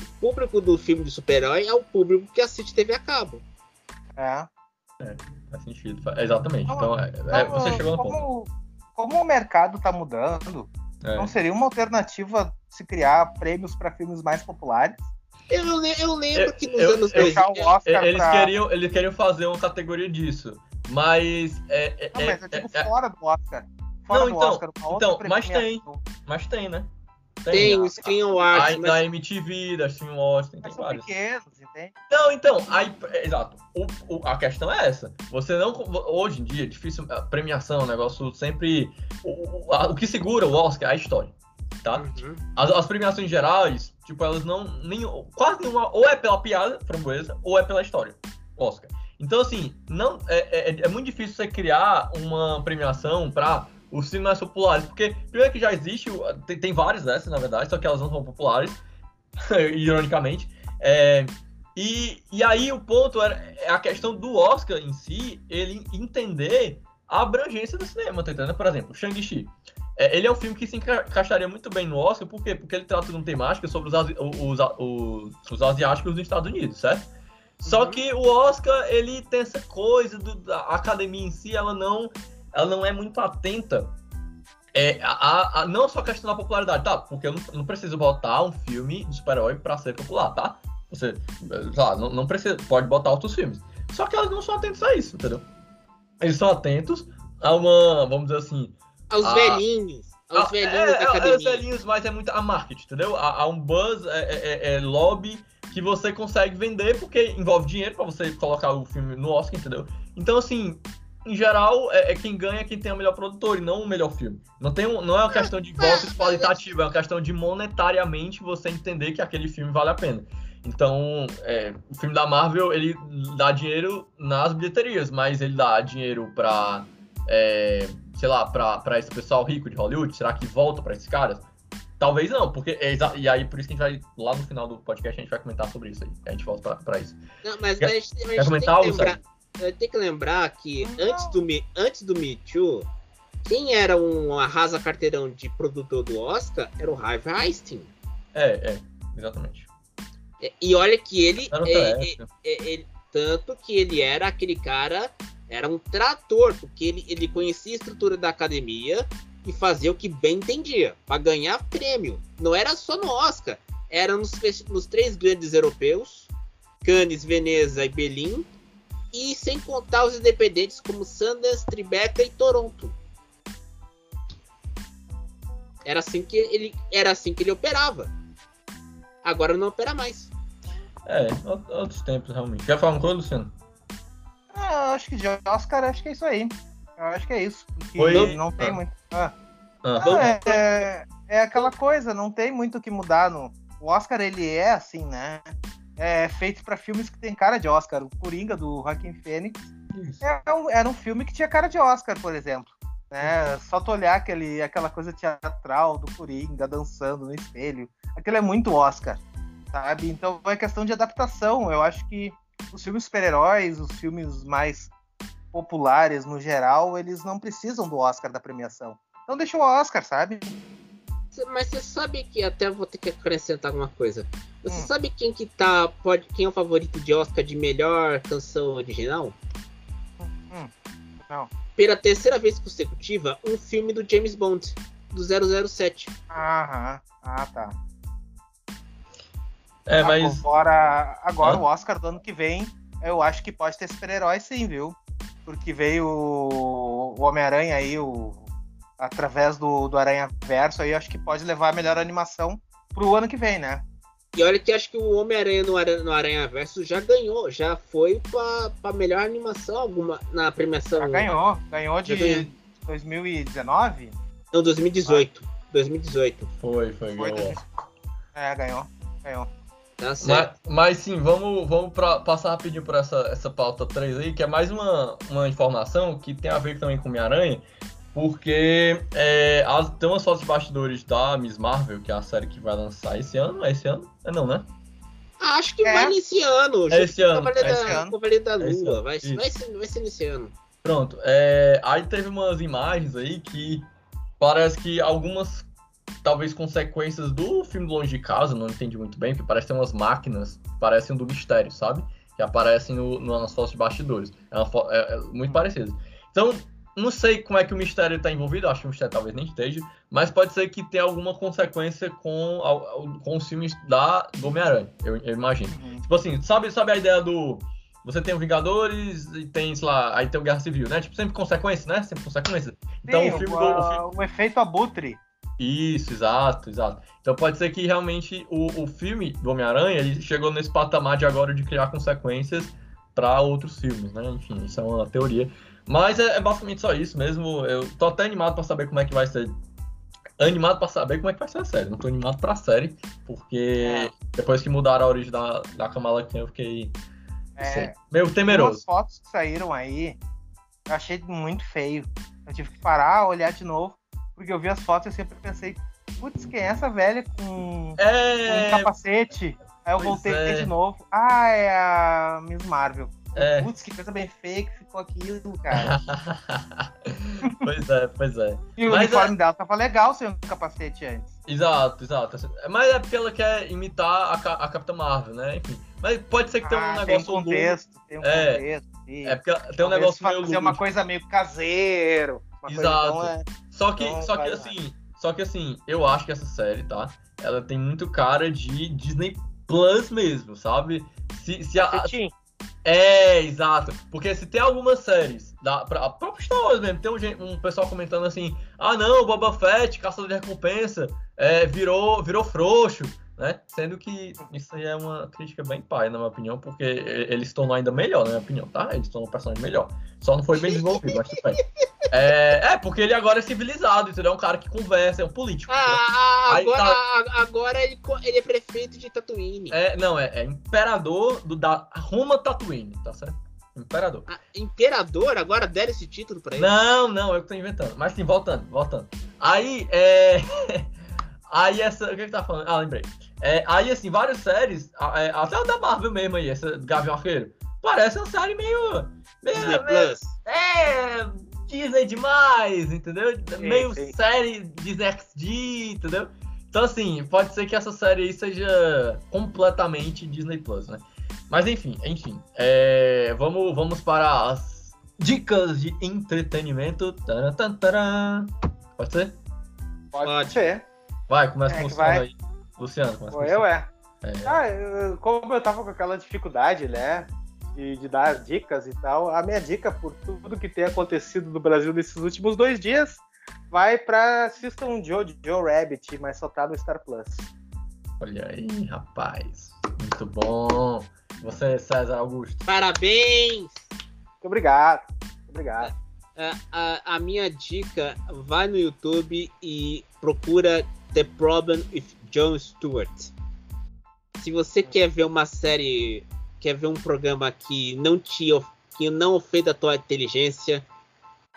o público do filme de super-herói é o público que assiste TV a cabo. É. Faz sentido. Exatamente. Não, Então, é, é, Como- você chegou no ponto. como, como o mercado tá mudando, É. não seria uma alternativa se criar prêmios para filmes mais populares? Eu, eu lembro Eu- que nos eu- anos eu- 2000. Deixar o Oscar Eles pra- queriam, eles queriam fazer uma categoria disso. Mas. É, é- Não, mas eu é- digo é- fora do Oscar. Fora Não, do então- Oscar, uma outra então, mas tem. mas tem, né? Tem o Screen Awards, Aí, mas Da MTV, da Stream Awards, tem, tem vários. pequenos, entende? Não, então, aí, exato. O, o- a questão é essa. Você não. Hoje em dia, é difícil. A premiação, é um negócio sempre. O, o- a- o que segura o Oscar é a história. Tá? Uhum. As, as premiações gerais, tipo, elas não. Nem, quase nenhuma. Ou é pela piada, framboesa, ou é pela história. Oscar. Então, assim, não, é, é, é muito difícil você criar uma premiação pra os filmes mais populares. Porque, primeiro que já existe, tem, tem várias dessas, na verdade, só que elas não são populares, [laughs] ironicamente. É, e, e aí o ponto era, é a questão do Oscar em si, ele entender a abrangência do cinema, tá entendendo? Por exemplo, Shang-Chi. É, ele é um filme que se enca- encaixaria muito bem no Oscar, por quê? Porque ele trata de uma temática sobre os, os, os, os asiáticos dos Estados Unidos, certo? Só Uhum. que o Oscar, ele tem essa coisa do, da academia em si, ela não, ela não é muito atenta. É, a, a- a- não só a questão da popularidade, tá? Porque eu não, não preciso botar um filme de super-herói pra ser popular, tá? Você, sei lá, não, não precisa, pode botar outros filmes. Só que elas não são atentos a isso, entendeu? Eles são atentos a uma, vamos dizer assim, Aos Ah. velhinhos. Aos ah, velhinhos é, da é, academia. velhinhos, mas é muito a marketing, entendeu? Há, há um buzz, é, é- é- é lobby que você consegue vender porque envolve dinheiro pra você colocar o filme no Oscar, entendeu? Então, assim, em geral, é, é quem ganha quem tem o melhor produtor e não o melhor filme. Não, tem não é uma questão de votos [laughs] qualitativos, é uma questão de monetariamente você entender que aquele filme vale a pena. Então, é, o filme da Marvel, ele dá dinheiro nas bilheterias, mas ele dá dinheiro pra, é, sei lá, pra, pra esse pessoal rico de Hollywood? Será que volta pra esses caras? Talvez não, porque é e aí por isso que a gente vai, lá no final do podcast, a gente vai comentar sobre isso aí. A gente volta pra, pra isso. Não, mas Quer- a gente quer comentar, tem, que lembrar, tem que lembrar que antes do, Me- antes do Me Too, quem era um arrasa carteirão de produtor do Oscar era o Harvey Weinstein. É, é, exatamente. É, E olha que ele, Era é, é, é, ele- tanto que ele era aquele cara, era um trator, porque ele, ele conhecia a estrutura da academia e fazia o que bem entendia, para ganhar prêmio. Não era só no Oscar, era nos, nos três grandes europeus, Cannes, Veneza e Berlim, e sem contar os independentes como Sundance, Tribeca e Toronto. Era assim que ele, era assim que ele operava. Agora não opera mais. É, ou- outros tempos, realmente. Falar uma coisa, Luciano? Ah, eu acho que de Oscar, acho que é isso aí. Eu acho que é isso. Porque Foi- não tem ah. muito. Ah. Ah, Não, é, é, é aquela coisa, não tem muito o que mudar no. O Oscar, ele é assim, né? É feito pra filmes que tem cara de Oscar. O Coringa do Joaquim Fênix isso. é um- era um filme que tinha cara de Oscar, por exemplo. Né? Só tu olhar aquele, aquela coisa teatral do Coringa dançando no espelho. Aquilo é muito Oscar, sabe? Então é questão de adaptação. Eu acho que os filmes super-heróis, os filmes mais populares no geral, eles não precisam do Oscar da premiação. Então deixa o Oscar, sabe? Mas você sabe que até vou ter que acrescentar alguma coisa. Você Hum. sabe quem que tá. Pode, quem é o favorito de Oscar de melhor canção original? Hum, não. Pela terceira vez consecutiva, um filme do James Bond, do 007. Aham. Ah, tá. É, mas. Agora, agora Hã? o Oscar do ano que vem, eu acho que pode ter super-herói sim, viu? Porque veio o o Homem-Aranha aí, o... através do, do Aranha Verso, aí acho que pode levar a melhor animação pro ano que vem, né? E olha que acho que o Homem-Aranha no, Aranha- no Aranha Verso já ganhou, já foi pra, pra melhor animação alguma na premiação. Já ganhou. Ganhou de ganhou. 2019? Não, 2018. 2018. Foi, foi, Foi ganhou. 2000. É, ganhou. Ganhou. Tá certo. Mas, mas sim, vamos, vamos pra, passar rapidinho por essa, essa pauta 3 aí, que é mais uma, uma informação que tem a ver também com Homem-Aranha, porque é, as- tem umas fotos de bastidores da Miss Marvel, que é a série que vai lançar esse ano. É esse ano? É não, né? Acho que É. vai nesse ano. É esse ano, Cavaleiro é esse da, ano. Cavaleiro da É esse Lua. ano, Vai, ser, vai ser nesse ano. Pronto. é, aí teve umas imagens aí que parece que algumas, talvez, consequências do filme Longe de Casa, não entendi muito bem, porque parece ter umas máquinas parecem do mistério, sabe? Que aparecem no, no- nas fotos de bastidores. É, uma fo- é- é muito parecido. Então, não sei como é que o mistério está envolvido, acho que o mistério talvez nem esteja, mas pode ser que tenha alguma consequência com, com os filmes da, do Homem-Aranha, eu, eu imagino. Uhum. Tipo assim, sabe, sabe a ideia do. Você tem o Vingadores e tem, sei lá, aí tem o Guerra Civil, né? Tipo, sempre consequência, né? Sempre consequência. Então Sim, o filme o, do. o filme- o efeito abutre. Isso, exato, exato. Então pode ser que realmente o, o filme do Homem-Aranha ele chegou nesse patamar de agora de criar consequências para outros filmes, né? Enfim, isso é uma teoria. Mas é, é basicamente só isso mesmo. Eu tô até animado para saber como é que vai ser. Animado para saber como é que vai ser a série. Não tô animado pra série, porque É. depois que mudaram a origem da, da Kamala Khan, eu fiquei sei, É, meio Umas temeroso. fotos que saíram aí, eu achei muito feio. Eu tive que parar, olhar de novo, porque eu vi as fotos e eu sempre pensei, putz, quem é essa velha com, com um É, capacete? Aí eu pois voltei é. de novo. Ah, é a Miss Marvel. É. Putz, que coisa bem feia que ficou aquilo, cara. [laughs] pois é, pois é. E o Mas uniforme dela tava legal sem um capacete antes. Exato, exato. Mas é porque ela quer imitar a, Ca- a Capitã Marvel, né? Enfim. Mas pode ser que tenha um Ah, negócio tem um contexto, tem um É. contexto. É porque tem um negócio meio fazer uma coisa meio caseiro. Exato. é- Só que, Então só que lá. assim, só que assim, eu acho que essa série, tá? Ela tem muito cara de Disney Plus mesmo, sabe? Se, se a. é, exato. Porque se tem algumas séries, da, pra, a própria Star Wars mesmo, tem um, um pessoal comentando assim, ah não, Boba Fett, caçador de recompensa, é, virou, virou frouxo, né? Sendo que isso aí é uma crítica bem pai, na minha opinião, porque ele se tornou ainda melhor, na minha opinião, tá? Ele se tornou um personagem melhor. Só não foi bem desenvolvido, mas tudo bem. É, é, porque ele agora é civilizado, entendeu? É um cara que conversa, é um político. Ah, Aí agora, tá- agora ele, ele é prefeito de Tatooine. É, não, é, é imperador do, da Roma Tatooine, tá certo? Imperador. Ah, imperador agora deram esse título pra ele. Não, não, eu que tô inventando. Mas sim, voltando, voltando. Aí, é. [laughs] Aí essa. O que que tá falando? Ah, lembrei. É, aí, assim, várias séries, é, até a da Marvel mesmo aí, essa do Gavião Arqueiro, parece uma série meio. meio, Disney meio Plus. é. Disney demais, entendeu? meio sim. série Disney XD, entendeu? Então, assim, pode ser que essa série aí seja completamente Disney Plus, né? Mas enfim, enfim. é, vamos, vamos para as dicas de entretenimento. Taran, taran. Pode ser? Pode, Pode. ser. Vai, começa É com o vai. aí. Luciano, começa com eu é. É. Ah, como eu tava com aquela dificuldade, né? De, de dar dicas e tal, a minha dica por tudo que tem acontecido no Brasil nesses últimos dois dias vai pra assistam Joe, Joe Rabbit, mas só tá no Star Plus. Olha aí, rapaz. Muito bom. Você, César Augusto. Parabéns! Muito obrigado. Obrigado. A, a- a minha dica, vai no YouTube e procura The Problem with Jon Stewart. Se você quer ver uma série, quer ver um programa que não te que não ofenda a tua inteligência,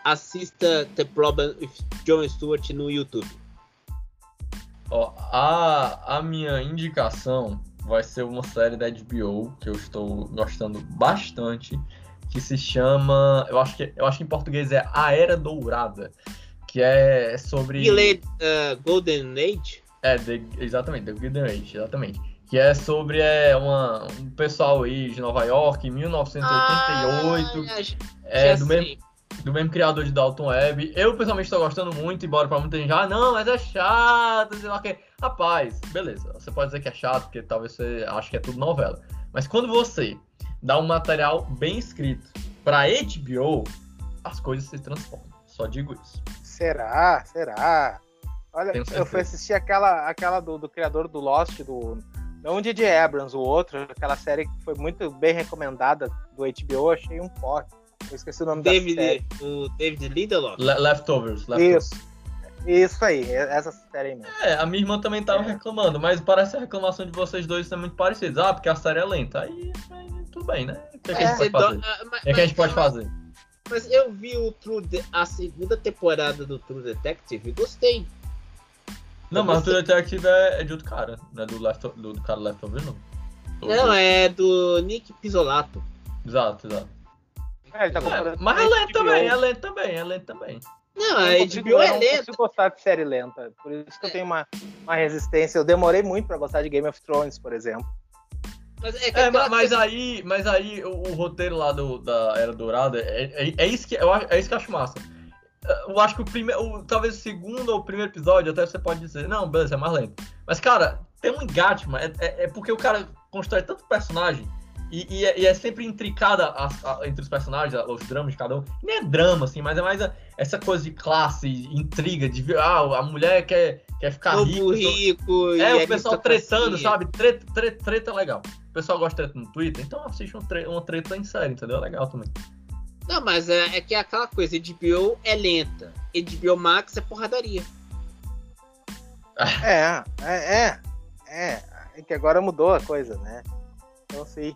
assista The Problem with Jon Stewart no YouTube. Ó, a, a minha indicação vai ser uma série da HBO que eu estou gostando bastante, que se chama, eu acho que eu acho que em português é A Era Dourada, que é sobre uh, Golden Age. É the- exatamente, The Golden Age, exatamente, que é sobre é uma um pessoal aí de Nova York em 1988, Ah, já- é já do sei. mesmo do mesmo criador de Dalton Web. Eu pessoalmente estou gostando muito, embora pra muita gente, ah, não, mas é chato, sei lá o que. Rapaz, beleza, você pode dizer que é chato, porque talvez você ache que é tudo novela. Mas quando você dá um material bem escrito pra HBO, as coisas se transformam. Só digo isso. Será? Será? Olha, Tenho eu fui assistir aquela, aquela do, do criador do Lost, do. Não o J.J. Abrams, o outro, aquela série que foi muito bem recomendada do HBO, eu achei um porre. Eu esqueci o nome da série. David, o David Lindelof. Le- leftovers, leftovers. Isso. Isso aí, essa série aí mesmo. É, a minha irmã também tava É. reclamando, mas parece a reclamação de vocês dois ser muito parecidos. Ah, porque a série é lenta. Aí, aí tudo bem, né? O que, é que a gente Você pode fazer? do- ah, mas- O que, é que a gente pode mas- fazer? Mas eu vi o True De- a segunda temporada do True Detective e gostei. Não, mas True Detective é, é de outro cara, não é do, left, do, do cara Leftover, não. Não, é do Nick Pisolato. Exato, exato. É, ele tá É, mas é lento HBO. também, é lento também, é lento também. Não, a Eu HBO é eu não lenta. consigo gostar de série lenta. Por isso que eu tenho uma, uma resistência. Eu demorei muito pra gostar de Game of Thrones, por exemplo. Mas é, É, mas coisa- aí, mas aí o, o roteiro lá do, da Era Dourada é, é, é isso que eu, é isso que eu acho massa. Eu acho que o primeiro, talvez o segundo ou o primeiro episódio, até você pode dizer, não, beleza, é mais lento. Mas, cara, tem um engagement, é, é, é porque o cara constrói tanto personagem e, e é, e é sempre intricada as- a- entre os personagens, os dramas de cada um. Nem é drama, assim, mas é mais a- essa coisa de classe, intriga, de ver, ah, a mulher quer, quer ficar Novo rico. rico. e É, o pessoal tretando, sabe? Treta, treta, treta é legal. O pessoal gosta de treta no Twitter, então assiste um tre uma treta em série, entendeu? É legal também. Não, mas é, é que é aquela coisa, HBO é lenta. HBO Max é porradaria. É, é, é. É, é que agora mudou a coisa, né? Então, sim.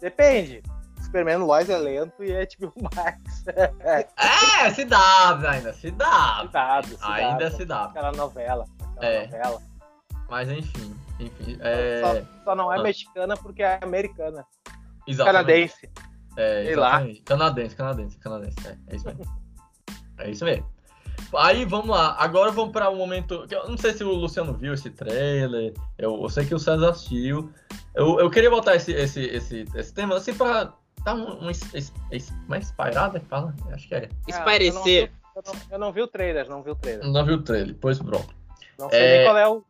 Depende. Superman Lois é lento e é tipo Max. É, [laughs] É, se dá ainda, se dá. cidade, cidade. Ainda se dá. Aquela novela. Aquela É. novela. Mas enfim, enfim. É... Só, só não é Ah. mexicana porque é americana. exatamente. Canadense. É, Sei lá. Canadense, canadense, canadense. É, é isso mesmo. É isso mesmo. Aí vamos lá, agora vamos para um momento. que Eu não sei se o Luciano viu esse trailer, eu, eu sei que o César assistiu. Eu, eu queria botar esse, esse, esse, esse tema assim para dar um, um, uma inspirada que fala? Acho que é. Esparecer. Eu não, eu não vi o trailer, não vi o trailer. Não viu o trailer, pois pronto. Não sei É. nem qual é o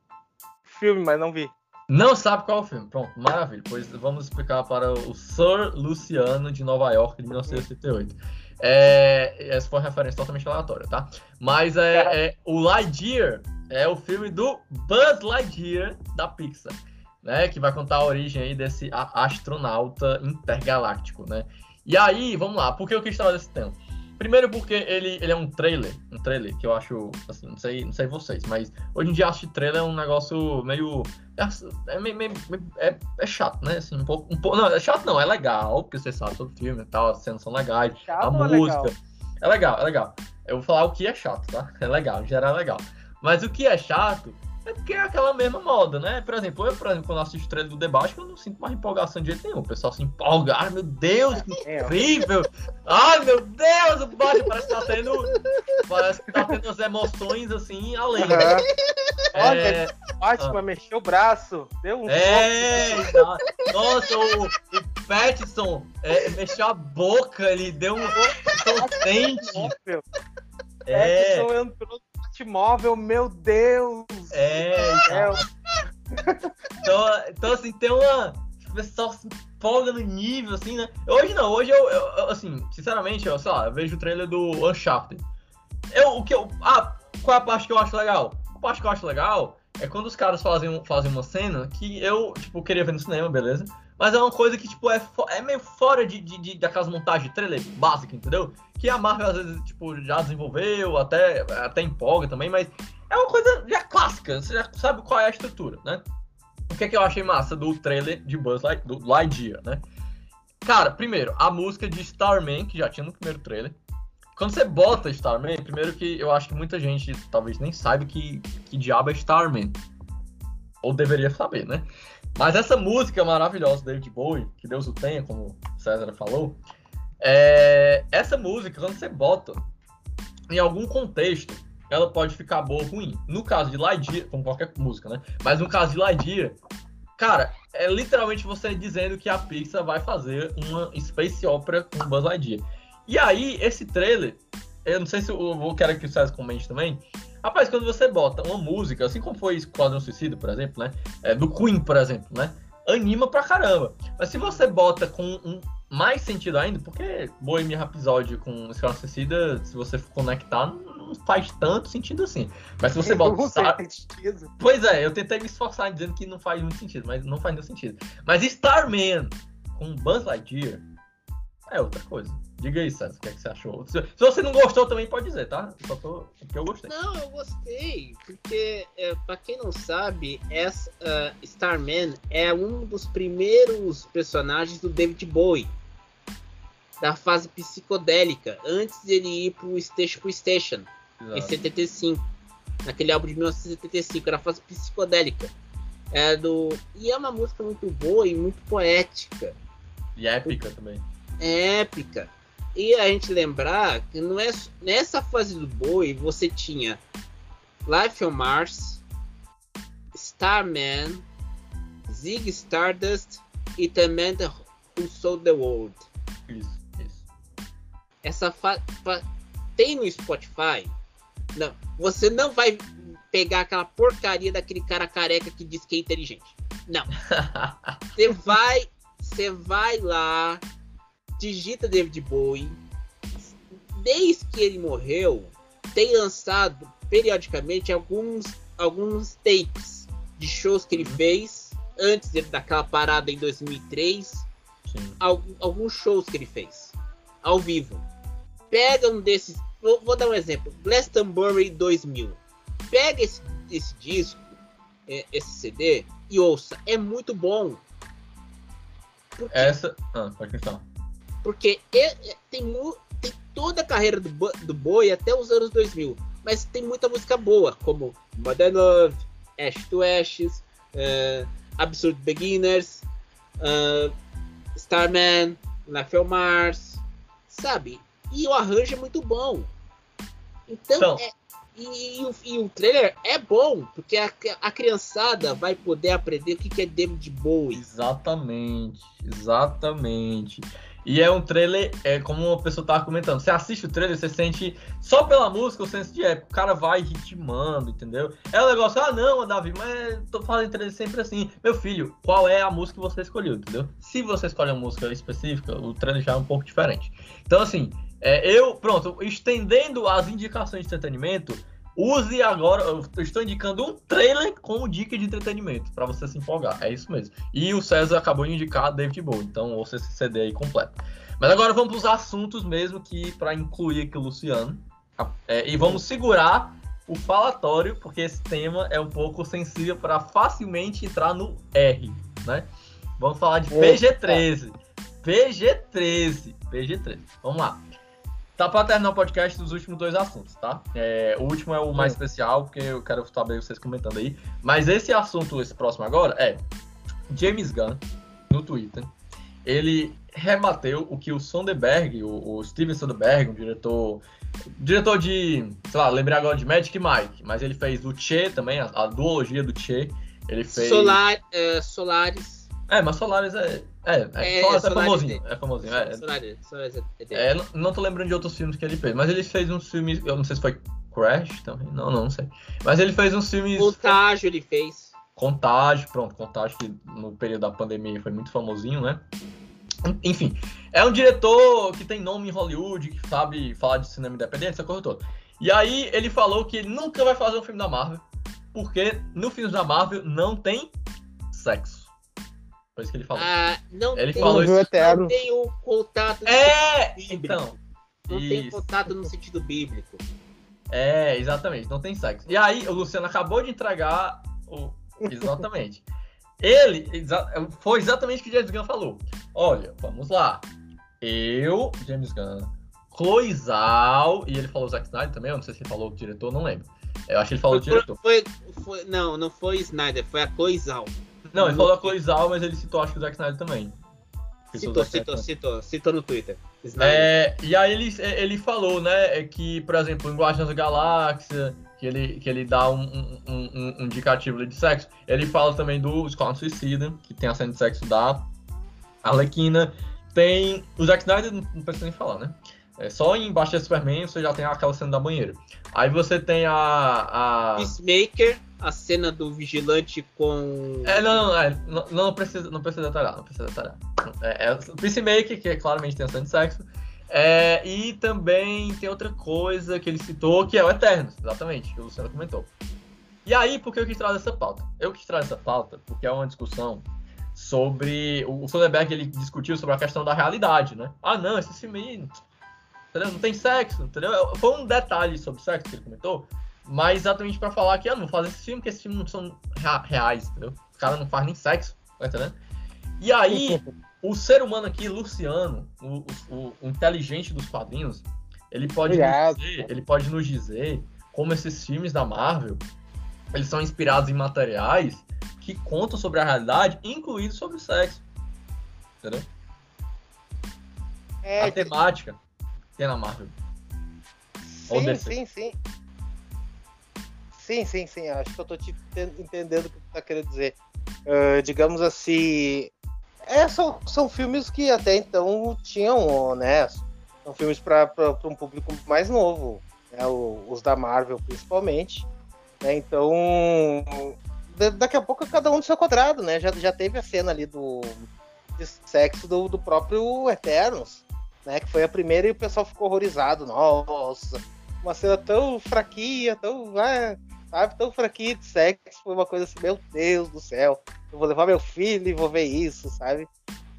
filme, mas não vi. Não sabe qual é o filme. Pronto, maravilha. Pois vamos explicar para o Sir Luciano de Nova York, de 1978. É, essa foi uma referência totalmente aleatória, tá? Mas é, é, o Lightyear é o filme do Buzz Lightyear da Pixar, né? Que vai contar a origem aí desse astronauta intergaláctico, né? E aí, vamos lá, por que eu quis trazer esse tema? Primeiro porque ele, ele é um trailer, um trailer que eu acho, assim, não sei, não sei vocês, mas hoje em dia assistir trailer é um negócio meio é, é, meio- meio- meio- é- é chato, né? Assim, um pouco, um pouco, não, é chato não, é legal, porque você sabe todo filme e tal, as cenas são legais, Chato a é música. legal? É legal, é legal. Eu vou falar o que é chato, tá? É legal, em geral é legal. Mas o que é chato é porque é aquela mesma moda, né? Por exemplo, eu, por exemplo, quando assisto o trailer do debate, eu não sinto mais empolgação de jeito nenhum. O pessoal se empolga, ai meu Deus, que É, incrível! Ai meu Deus, o Batman parece que tá tendo. Parece que tá tendo as emoções assim, além. É, Olha, Batman mexeu o braço, deu um é, exato. nossa, o, o Pattinson é, mexeu a boca, ele deu um potente. móvel. É, Edson entrou no Batmóvel, meu Deus! é, Então, então, assim, tem uma. O pessoal se empolga no nível, assim, né? Hoje não, hoje eu, eu- eu, assim, sinceramente, eu, sei lá, eu vejo o trailer do Uncharted. Eu, o que eu. Ah, qual é a parte que eu acho legal? A parte que eu acho legal é quando os caras fazem, fazem uma cena que eu, tipo, queria ver no cinema, beleza? Mas é uma coisa que, tipo, é, é meio fora de, de, de- daquelas montagens de trailer básica, entendeu? Que a marca, às vezes, tipo, já desenvolveu, até, até empolga também, mas é uma coisa já clássica, você já sabe qual é a estrutura, né? O que, é que eu achei massa do trailer de Buzz Light, do Lightyear, né? Cara, primeiro, a música de Starman, que já tinha no primeiro trailer. Quando você bota Starman, primeiro que eu acho que muita gente talvez nem saiba que, que diabo é Starman. Ou deveria saber, né? Mas essa música maravilhosa do David Bowie, que Deus o tenha, como o César falou, é... essa música, quando você bota em algum contexto, ela pode ficar boa ou ruim. No caso de Lightyear, como qualquer música, né? Mas no caso de Lightyear, cara, é literalmente você dizendo que a Pixar vai fazer uma space opera com Buzz Lightyear. E aí, esse trailer, eu não sei se eu vou quero que o César comente também. Rapaz, quando você bota uma música, assim como foi Esquadrão Suicida, por exemplo, né? É, do Queen, por exemplo, né? Anima pra caramba. Mas se você bota com um mais sentido ainda, porque Bohemian Rhapsody com Esquadrão Suicida, se você conectar, não faz tanto sentido assim. Mas se você [laughs] bota Star... Pois é, eu tentei me esforçar dizendo que não faz muito sentido, mas não faz nenhum sentido. Mas Starman com Buzz Lightyear é outra coisa. Diga aí, César, o que, é que você achou? Se, se você não gostou também pode dizer, tá? Só tô porque eu gostei. Não, eu gostei, porque, é, pra quem não sabe, essa, ah, Starman é um dos primeiros personagens do David Bowie, da fase psicodélica, antes dele ir pro Station pro Station, em Exato. 75, naquele álbum de 1975, era a fase psicodélica. É do... E é uma música muito boa e muito poética. E épica também. É épica. E a gente lembrar que não é, nessa fase do Bowie você tinha Life on Mars, Starman, Zig Stardust e também The Who Sold the World. Isso, isso. Essa fa fa- tem no Spotify. Não, você não vai pegar aquela porcaria daquele cara careca que diz que é inteligente. Não. [laughs] Você vai, você vai lá, digita David Bowie. Desde que ele morreu, tem lançado periodicamente alguns alguns tapes de shows que ele fez antes daquela parada em 2003. Sim. alguns shows que ele fez ao vivo. Pega um desses. Vou, vou dar um exemplo: Glastonbury 2000. Pega esse, esse disco, é, esse CD e ouça. É muito bom. Porque, Essa. Ah, pode continuar. Porque é, tem, tem toda a carreira do, do Boi até os anos 2000. Mas tem muita música boa, como Modern Love, Ash to Ashes, uh, Absurd Beginners, uh, Starman, Life on Mars, sabe? E o arranjo é muito bom. Então, então é, e, e, o, e, o, trailer é bom, porque a, a criançada vai poder aprender o que, que é David Bowie. Exatamente, exatamente. E é um trailer, é como uma pessoa tava comentando. Você assiste o trailer, você sente só pela música o senso de época. O cara vai ritmando, entendeu? É um negócio, ah, não, Davi, mas tô falando trailer sempre assim. Meu filho, qual é a música que você escolheu, entendeu? Se você escolhe uma música específica, o trailer já é um pouco diferente. Então, assim, é, eu, pronto, estendendo as indicações de entretenimento, Use agora, eu estou indicando um trailer como dica de entretenimento, para você se empolgar. É isso mesmo. E o César acabou de indicar David Bowie, então ouça esse CD aí completo. Mas agora vamos para os assuntos mesmo, que para incluir aqui o Luciano. É, e vamos segurar o falatório, porque esse tema é um pouco sensível para facilmente entrar no R, né? Vamos falar de PG-13. PG-13. PG-13. Vamos lá. Tá pra terminar o podcast dos últimos dois assuntos, tá? É, o último é o mais especial, porque eu quero saber vocês comentando aí. Mas esse assunto, esse próximo agora, é James Gunn, no Twitter, ele rebateu o que o Sonderberg, o, o Steven Sonderberg, um diretor diretor de, sei lá, lembrei agora de Magic Mike, mas ele fez o Che também, a, a duologia do Che. Ele fez. Solar, uh, Solaris. É, mas Solaris é. É, é, é, Solaris é famosinho. É famosinho. É, Solaris, Solaris é, é não, não tô lembrando de outros filmes que ele fez, mas ele fez uns filmes. Eu não sei se foi Crash também. Não, não, não sei. Mas ele fez uns filmes. Contágio ele fez. Contágio, pronto, Contágio, que no período da pandemia foi muito famosinho, né? Enfim, é um diretor que tem nome em Hollywood, que sabe falar de cinema independente, essa coisa toda. E aí ele falou que nunca vai fazer um filme da Marvel, porque no filme da Marvel não tem sexo. Foi isso que ele falou. Ah, não ele tem, falou isso. Não tem o contato. É, então. Não isso. tem contato no sentido bíblico. É, exatamente, não tem sexo. E aí, o Luciano acabou de entregar o. Exatamente. [laughs] ele exa... foi exatamente o que James Gunn falou. Olha, vamos lá. Eu, James Gunn, Cloizal, e ele falou Zack Snyder também, eu não sei se ele falou o diretor, não lembro. Eu acho que ele falou foi, o diretor. Foi, foi, não, não foi Snyder, foi a Cloizal. Não, ele falou a Cloizal, mas ele citou acho que o Zack Snyder também. Citou, citou, citou, citou no Twitter. É, e aí ele, ele falou, né, é que, por exemplo, em Guardiões da Galáxia, que ele, que ele dá um, um, um, um indicativo de sexo, ele fala também do Squadron Suicida, que tem a cena de sexo da Arlequina. Tem. O Zack Snyder não precisa nem falar, né? É, só em Baixa Superman você já tem aquela cena da banheira. Aí você tem a. a... Peacemaker, a cena do vigilante com. É, não, não, é, não, não, precisa, não precisa detalhar, não precisa detalhar. É, é o Peacemaker, que é, claramente tem de sexo. É, e também tem outra coisa que ele citou, que é o Eternos, exatamente, que o Luciano comentou. E aí, por que eu quis trazer essa pauta? Eu quis trazer essa pauta porque é uma discussão sobre. O Soderbergh ele discutiu sobre a questão da realidade, né? Ah, não, esse filme aí entendeu? Não tem sexo, entendeu? Foi um detalhe sobre sexo que ele comentou, mas exatamente para falar que, ah, não faz esse filme, porque esses filmes não são reais, entendeu? Os caras não fazem nem sexo, tá entendendo? E aí, [laughs] o ser humano aqui, Luciano, o, o, o inteligente dos quadrinhos, ele pode, nos dizer, ele pode nos dizer como esses filmes da Marvel, eles são inspirados em materiais que contam sobre a realidade, incluindo sobre o sexo. Entendeu? É, a temática tem na Marvel. Sim, sim, sim. Sim, sim, sim. Acho que eu tô te entendendo o que tu tá querendo dizer. Uh, digamos assim. É, são, são filmes que até então tinham, né? São filmes para um público mais novo, né, os da Marvel principalmente. Né, então, daqui a pouco cada um do seu quadrado, né? Já, já teve a cena ali do sexo do, do próprio Eternos né? Que foi a primeira e o pessoal ficou horrorizado. Nossa, uma cena tão fraquinha, tão. Ah, sabe? Tão fraquinho de sexo. Foi uma coisa assim, meu Deus do céu. Eu vou levar meu filho e vou ver isso, sabe?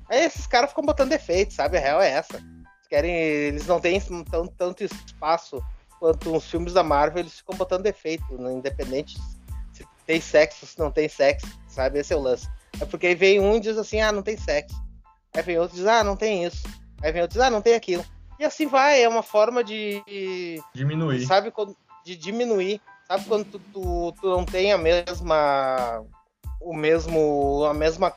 Aí esses caras ficam botando defeito, sabe? A real é essa. Eles querem. Eles não têm tão, tanto espaço quanto os filmes da Marvel, eles ficam botando defeito, né? independente se tem sexo, se não tem sexo, sabe? Esse é o lance. É porque aí vem um e diz assim, ah, não tem sexo. Aí vem outro e diz, ah, não tem isso. Aí vem outro e diz, ah, não tem aquilo. E assim vai, é uma forma de. Diminuir. Sabe, de diminuir. Sabe quando tu, tu, tu não tem a mesma. O mesmo. A mesma.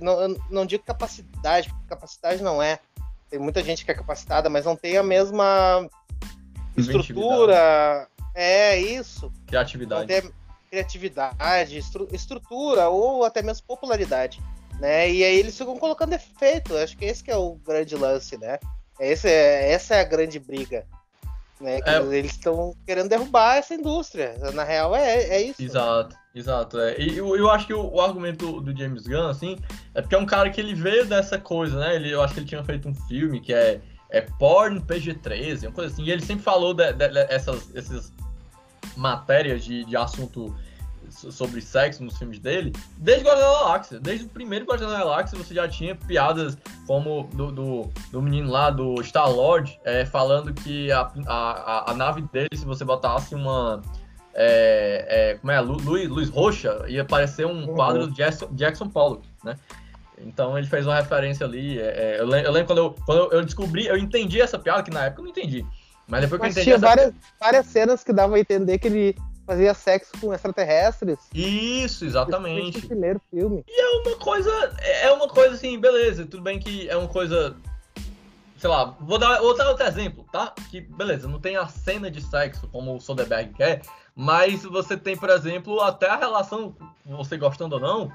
Não, não digo capacidade, porque capacidade não é. Tem muita gente que é capacitada, mas não tem a mesma estrutura. É isso. Criatividade. Não tem criatividade, estru, estrutura ou até mesmo popularidade. Né? E aí eles ficam colocando efeito. Acho que esse que é o grande lance, né? Esse é, essa é a grande briga. Né? É... Eles estão querendo derrubar essa indústria. Na real, é, é isso. Exato, exato. É. E eu, eu acho que o, o, argumento do James Gunn, assim, é porque é um cara que ele veio dessa coisa, né? Ele, eu acho que ele tinha feito um filme que é, é porn PG-13, uma coisa assim. E ele sempre falou dessas de, de, matérias de, de assunto sobre sexo nos filmes dele, desde Guardião da Galáxia. Desde o primeiro Guardião da Galáxia você já tinha piadas como do, do, do menino lá, do Star-Lord, é, falando que a, a, a nave dele, se você botasse uma... É, é, como é? Luz, luz roxa, ia parecer um uhum. quadro de Jackson, Jackson Pollock, né? Então ele fez uma referência ali. É, é eu, lembro, eu, lembro, quando, eu, quando eu descobri, eu entendi essa piada, que na época eu não entendi. Mas depois Mas que eu entendi. Tinha essa... várias, várias cenas que davam a entender que ele fazia sexo com extraterrestres. Isso, exatamente. O primeiro filme. E é uma coisa, é uma coisa assim, beleza, tudo bem que é uma coisa sei lá, vou dar, vou dar outro exemplo, tá? Que beleza, não tem a cena de sexo como o Soderbergh quer, mas você tem, por exemplo, até a relação, você gostando ou não,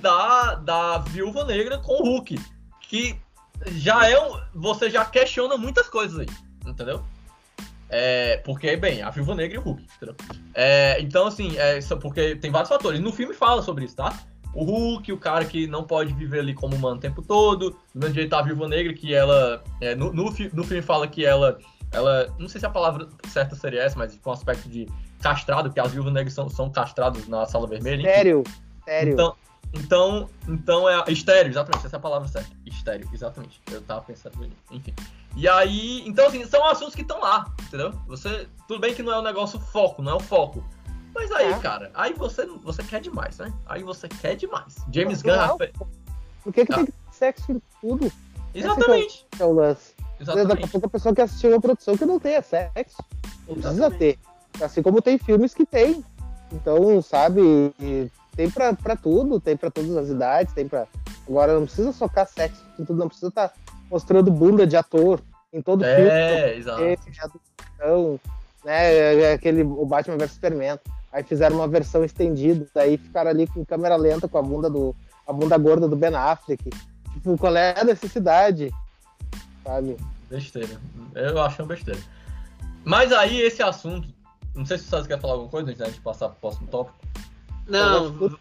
da, da Viúva Negra com o Hulk, que já é um, você já questiona muitas coisas aí, entendeu? É, porque, bem, a Viúva Negra e o Hulk, entendeu? É, então, assim, é, porque tem vários fatores. No filme fala sobre isso, tá? O Hulk, o cara que não pode viver ali como humano o tempo todo. Do mesmo jeito, a Viúva Negra, que ela. É, no, no, no, filme fala que ela. Ela. Não sei se a palavra certa seria essa, mas com um aspecto de castrado, porque as viúvas negras são, são castradas na sala vermelha. Sério? Sério? Então, então, então é estéreo, exatamente, essa é a palavra certa. Estéreo, exatamente. Eu tava pensando nisso. Enfim. E aí, então assim, são assuntos que estão lá, entendeu? Você, tudo bem que não é o negócio foco, não é o foco. Mas aí, é. cara, aí você, você quer demais, né? Aí você quer demais. James Gunn. Não, Por que, que ah. tem que ter sexo em tudo? Exatamente. Esse é o lance. Exatamente. Daqui a pouco a pessoa quer assistir uma produção que não tenha sexo. Não precisa ter. Assim como tem filmes que tem. Então, sabe, tem pra, pra tudo, tem pra todas as idades, tem pra. Agora não precisa socar sexo, tudo, não precisa estar tá mostrando bunda de ator em todo é, filme. É, exato. Então, né, é aquele, o Batman vs Superman. Aí fizeram uma versão estendida, aí ficaram ali com câmera lenta com a bunda do. a bunda gorda do Ben Affleck. Tipo, qual é a necessidade? Sabe? Besteira. Eu acho uma besteira. Mas aí esse assunto. Não sei se você quer falar alguma coisa antes da gente passar pro próximo tópico. Não.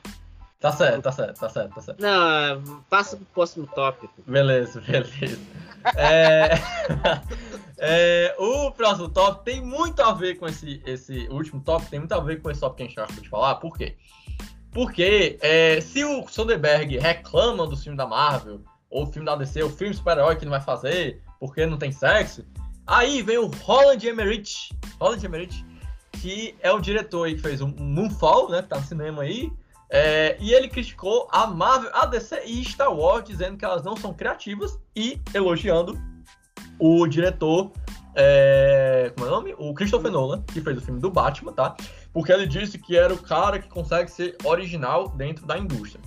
Tá certo, tá certo, tá certo, tá certo. Não, passa pro próximo tópico. Beleza, beleza. é, [laughs] é, o próximo tópico tem muito a ver com esse, esse último tópico, tem muito a ver com esse tópico que a gente acabou de falar. Por quê? Porque é, se o Soderbergh reclama do filme da Marvel, ou o filme da DC, o filme super-herói que ele vai fazer, porque não tem sexo, aí vem o Roland Emmerich, Roland Emmerich, que é o diretor aí que fez o Moonfall, né, que tá no cinema aí, é, e ele criticou a Marvel, a DC e Star Wars, dizendo que elas não são criativas e elogiando o diretor, é, como é o nome? O Christopher Nolan, que fez o filme do Batman, tá? Porque ele disse que era o cara que consegue ser original dentro da indústria.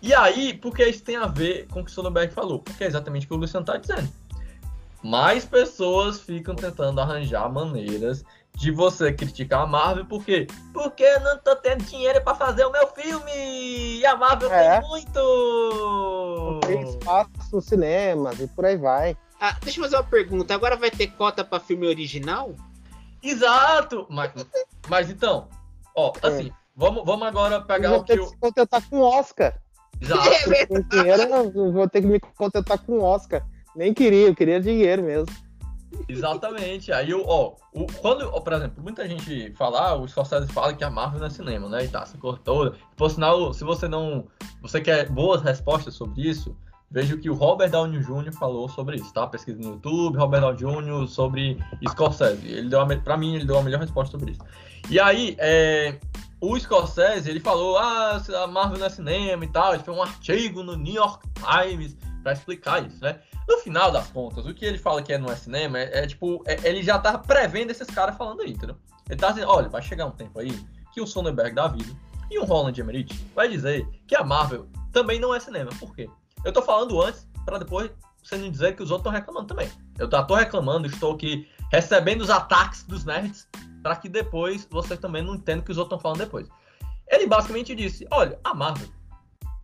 E aí, por que isso tem a ver com o que o Soderbergh falou? Porque é exatamente o que o Luciano tá dizendo. Mais pessoas ficam tentando arranjar maneiras de você criticar a Marvel, por quê? Porque não tô tendo dinheiro para fazer o meu filme! E a Marvel é. tem muito! tem espaço nos cinemas e por aí vai. Ah, deixa eu fazer uma pergunta. Agora vai ter cota para filme original? Exato! Mas, mas então, ó, é. assim, vamos, vamos agora pegar o que eu... se contentar com o Oscar. Exato. Com dinheiro, eu vou ter que me contentar com o Oscar. Nem queria, eu queria dinheiro mesmo. Exatamente. Aí, o- ó, o, quando, ó, por exemplo, muita gente fala, ah, o Scorsese fala que a Marvel não é cinema, né? E tá, essa cor toda. Por sinal, se você não. Você quer boas respostas sobre isso, veja o que o Robert Downey Jr. falou sobre isso, tá? Pesquisa no YouTube, Robert Downey Jr. sobre Scorsese. Ele deu a, pra mim, ele deu a melhor resposta sobre isso. E aí, é, o Scorsese, ele falou, ah, a Marvel não é cinema e tal. Ele fez um artigo no New York Times pra explicar isso, né? No final das contas, o que ele fala que é não é cinema é, é, tipo, é- ele já tá prevendo esses caras falando aí, entendeu? Ele tá dizendo, olha, vai chegar um tempo aí que o Sonnenberg da vida e o Roland Emmerich vai dizer que a Marvel também não é cinema. Por quê? Eu tô falando antes pra depois você não dizer que os outros estão reclamando também. Eu tô reclamando, estou aqui recebendo os ataques dos nerds pra que depois vocês também não entendam que os outros estão falando depois. Ele basicamente disse, olha, a Marvel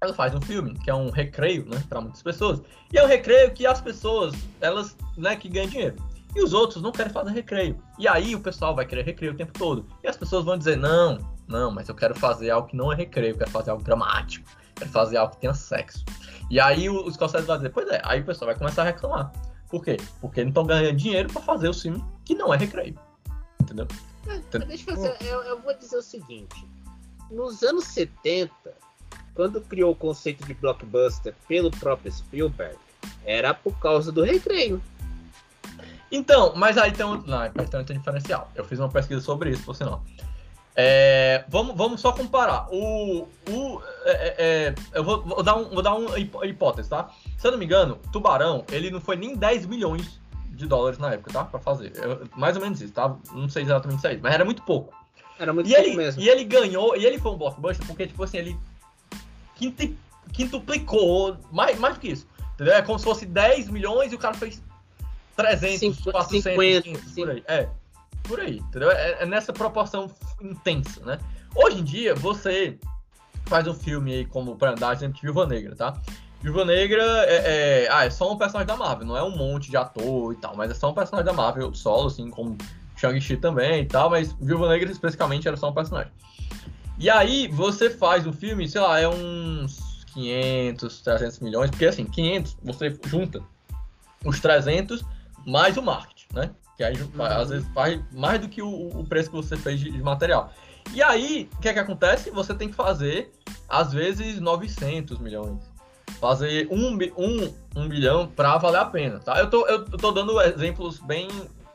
ela faz um filme que é um recreio, né, para muitas pessoas. E é um recreio que as pessoas, elas, né, que ganham dinheiro. E os outros não querem fazer recreio. E aí o pessoal vai querer recreio o tempo todo. E as pessoas vão dizer: "Não, não, mas eu quero fazer algo que não é recreio, eu quero fazer algo dramático, quero fazer algo que tenha sexo". E aí os Scorsese vai dizer: "Pois é". Aí o pessoal vai começar a reclamar. Por quê? Porque não estão ganhando dinheiro para fazer o filme que não é recreio. Entendeu? Mas Deixa eu, fazer, eu, eu vou dizer o seguinte: nos anos 70, quando criou o conceito de blockbuster pelo próprio Spielberg, era por causa do recreio. Então, mas aí tem um, não, tem um diferencial. Eu fiz uma pesquisa sobre isso, por sinal. É, vamos, vamos só comparar. O, o, é, é, é, eu vou, vou dar, um, vou dar uma hipó- hipótese, tá? Se eu não me engano, Tubarão, ele não foi nem 10 milhões de dólares na época, tá? Pra fazer. Eu- mais ou menos isso, tá? Não sei exatamente isso aí, mas era muito pouco. Era muito E pouco ele, mesmo. e ele ganhou, e ele foi um blockbuster porque, tipo assim, ele quintuplicou, mais, mais do que isso. Entendeu? É como se fosse 10 milhões e o cara fez 300, Cinqu- 400, 50, 500, por aí. É, por aí, entendeu? É, é nessa proporção intensa, né? Hoje em dia, você faz um filme aí como, para dar exemplo de Viúva Negra, tá? Viúva Negra é, é- ah, é só um personagem da Marvel, não é um monte de ator e tal, mas é só um personagem da Marvel solo, assim, como Shang-Chi também e tal, mas Viúva Negra especificamente era só um personagem. E aí você faz um filme, sei lá, é uns 500, 300 milhões, porque assim, 500 você junta os 300 mais o marketing, né? Que aí Uhum. às vezes faz mais do que o, o preço que você fez de, de material. E aí, o que é que acontece? Você tem que fazer, às vezes, 900 milhões. Fazer um, um, um bilhão pra valer a pena, tá? Eu tô, eu tô dando exemplos bem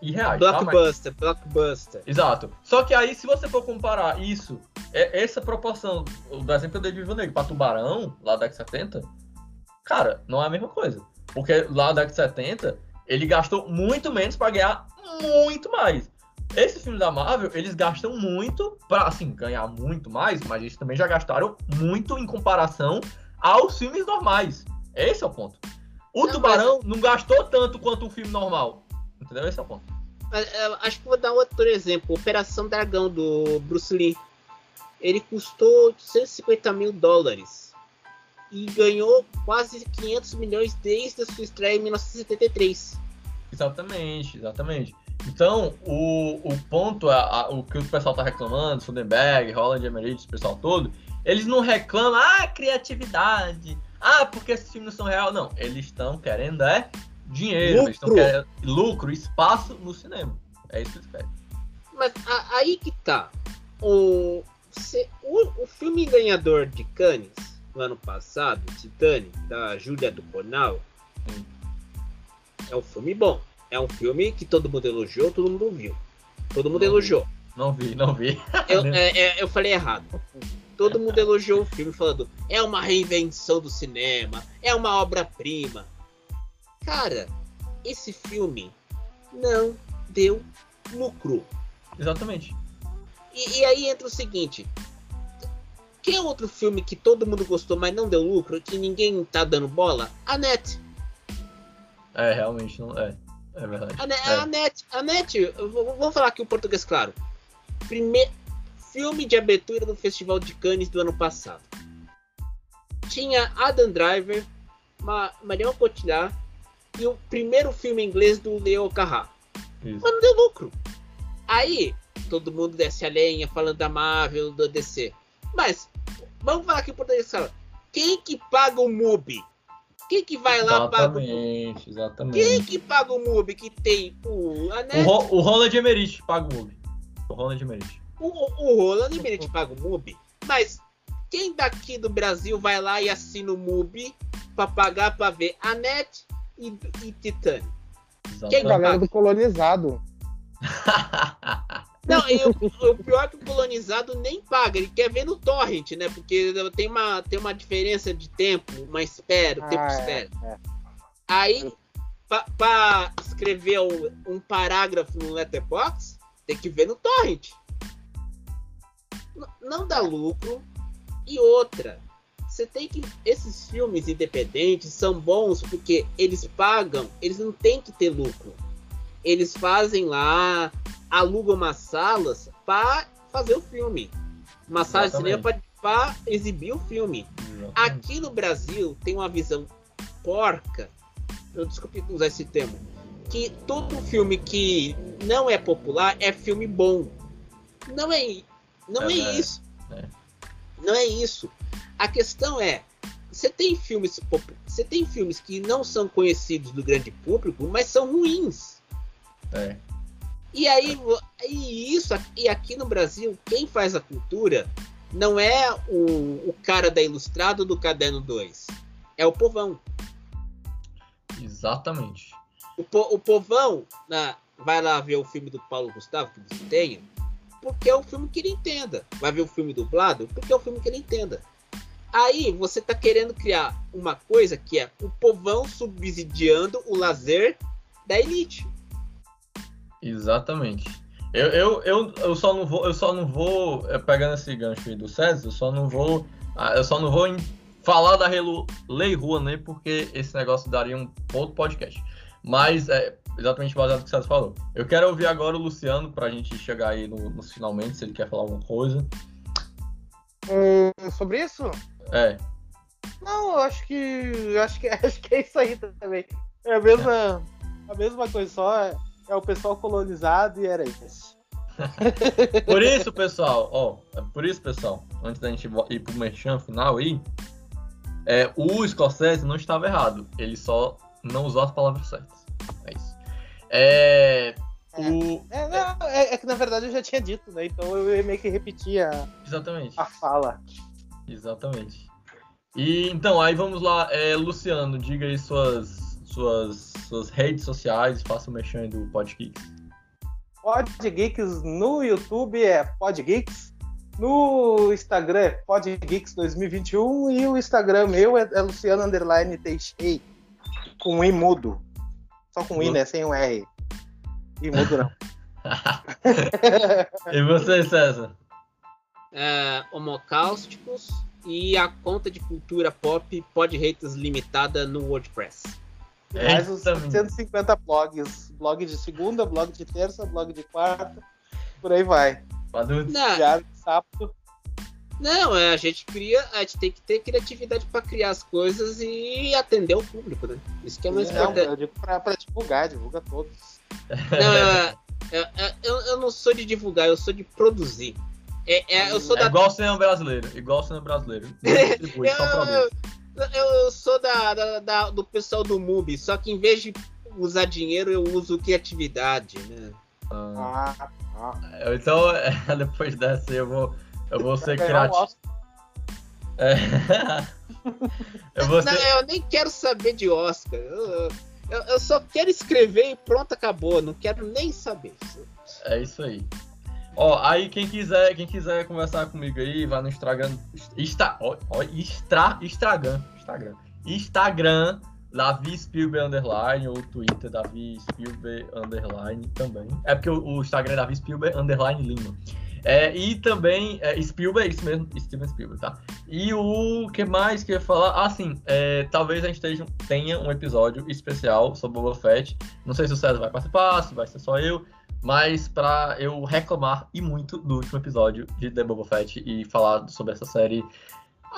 irreais, tá? Mas- Blockbuster, blockbuster. Exato. Só que aí, se você for comparar isso, é- essa proporção, do exemplo que eu dei de Viva Negra pra Tubarão, lá da década de 70, cara, não é a mesma coisa. Porque lá da década de 70, ele gastou muito menos pra ganhar muito mais. Esse filme da Marvel, eles gastam muito pra, assim, ganhar muito mais, mas eles também já gastaram muito em comparação aos filmes normais. Esse é o ponto. O Não, Tubarão não gastou tanto quanto um filme normal. Entendeu? Esse é o ponto. Mas, é, Acho que vou dar outro exemplo. Operação Dragão do Bruce Lee. Ele custou 150 mil dólares. E ganhou quase 500 milhões desde a sua estreia em 1973. Exatamente, exatamente. Então, o, o ponto, a, a- o que o pessoal tá reclamando, Soderbergh, Roland Emmerich, esse pessoal todo, eles não reclamam, ah, criatividade, ah, porque esses filmes não são real. Não, eles estão querendo é dinheiro, eles estão Lucro. querendo lucro, espaço no cinema. É isso que eles querem. Mas a- aí que tá. O, se- o, o filme ganhador de Cannes no ano passado, Titanic, da Julia Ducournau, Hum. é um filme bom. É um filme que todo mundo elogiou, todo mundo viu. Todo mundo Não vi. elogiou. Não vi, não vi. [laughs] Eu, é, é, eu falei errado. Todo mundo elogiou o filme falando é uma reinvenção do cinema, é uma obra-prima. Cara, esse filme não deu lucro. Exatamente. E, e aí entra o seguinte: que é outro filme que todo mundo gostou, mas não deu lucro, que ninguém tá dando bola? A Net. É, realmente não é. É verdade. A, É. a Net, a Net, vou- vamos falar aqui o português claro. Primeiro filme de abertura do Festival de Cannes do ano passado. Tinha Adam Driver, Ma Marion Cotillard e o primeiro filme inglês do Leo Carrá. Mas não deu lucro. Aí, todo mundo desce a lenha falando da Marvel, do DC. Mas, vamos falar aqui o português claro. Quem que paga o MUBI? Quem que vai lá paga o Exatamente, exatamente. Quem que paga o MUBI que tem o O, Anete? Ro- o Ronald Emerich paga o MUBI. O Ronald Emerich. O, o Roland Emerich paga o MUBI. Mas quem daqui do Brasil vai lá e assina o MUBI pra pagar pra ver Anete e, e Titânio? Quem Galera do colonizado. [laughs] Não, o, o pior é que o colonizado nem paga, ele quer ver no torrent, né? Porque tem uma, tem uma diferença de tempo, uma espera, o tempo Ah, de é, espera. é. Aí, pra escrever um, um parágrafo no Letterboxd, tem que ver no torrent. N- não dá lucro. E outra, você tem que. Esses filmes independentes são bons porque eles pagam, eles não têm que ter lucro. Eles fazem lá, alugam umas salas para fazer o filme. Uma sala de cinema para exibir o filme. Aqui no Brasil tem uma visão porca. Eu desculpe usar esse termo. Que todo filme que não é popular é filme bom. Não é, não é, É, isso. é. Não é isso. A questão é, você tem filmes, você tem filmes que não são conhecidos do grande público, mas são ruins. É. E aí, e isso e aqui no Brasil, quem faz a cultura não é o, o cara da Ilustrado do Caderno 2. É o povão. Exatamente. O, po- o povão na- vai lá ver o filme do Paulo Gustavo, que você tenha, porque é o filme que ele entenda. Vai ver o filme dublado, porque é o filme que ele entenda. Aí você tá querendo criar uma coisa que é o povão subsidiando o lazer da elite. Exatamente. Eu, eu, eu, eu só não vou, eu só não vou, é, pegando esse gancho aí do César, eu só não vou, ah, eu só não vou falar da Relu- Lei Rouanet, porque esse negócio daria um outro podcast. Mas é exatamente baseado no que o César falou. Eu quero ouvir agora o Luciano, pra gente chegar aí no, nos finalmente, se ele quer falar alguma coisa. Hum, sobre isso? É, Não, eu acho que. eu Acho que, [laughs] acho que é isso aí também. É a mesma, a mesma coisa, só é, é o pessoal colonizado e era isso. [laughs] Por isso, pessoal, ó, é por isso, pessoal, antes da gente ir pro merchan final aí, é, o Scorsese não estava errado, ele só não usou as palavras certas. É isso. É, o, É, não, é, é que na verdade eu já tinha dito, né? Então eu meio que repetia exatamente, a fala. exatamente. E então, aí vamos lá, é, Luciano, diga aí suas, suas, suas redes sociais, faça o aí do Podgeeks. Podgeeks no YouTube é Podgeeks. No Instagram é Podgeeks 2021 e o Instagram meu é, é Luciano Underline Teixeira. Com I mudo. Só com I, né? Sem um R. I mudo não. [laughs] [laughs] E você, César? é, Homocáusticos e a conta de cultura pop Pod Haters Limitada no WordPress. Mais os Eita, menino. 150 blogs. Blog de segunda, blog de terça, blog de quarta. Por aí vai. Diário de sábado. não, é, a gente cria, a gente tem que ter criatividade para criar as coisas e atender o público, né? Isso que é mais Não, importante. eu digo pra, pra divulgar, divulga todos. Não, é, é, é, eu, eu não sou de divulgar, eu sou de produzir. É, é, eu sou É da igual o cinema brasileiro, igual o cinema brasileiro. Não [laughs] distribui, só produz. Eu, eu sou da, da- da- do pessoal do MUBI, só que em vez de usar dinheiro, eu uso criatividade, né? Ah, Ah, então, [laughs] depois dessa eu vou, eu vou ser criativo. É. [laughs] eu vou Não, ser. eu nem quero saber de Oscar. Eu, eu- eu só quero escrever e pronto, acabou. Não quero nem saber. É isso aí. Ó, aí quem quiser, quem quiser conversar comigo aí, vai no Instagram. Insta, ó, ó, Instra, Instagram. Instagram. Instagram, Davi Spielberg Underline, ou Twitter, Davi Spielberg Underline também. É porque o, o Instagram é Davi Spielberg Underline Lima. É, e também, é, Spielberg, isso mesmo, Steven Spielberg, tá? E o que mais que eu ia falar? Ah, sim, é, talvez a gente esteja- tenha um episódio especial sobre Boba Fett. Não sei se o César vai participar, se vai ser só eu. Mas pra eu reclamar e muito do último episódio de The Boba Fett e falar sobre essa série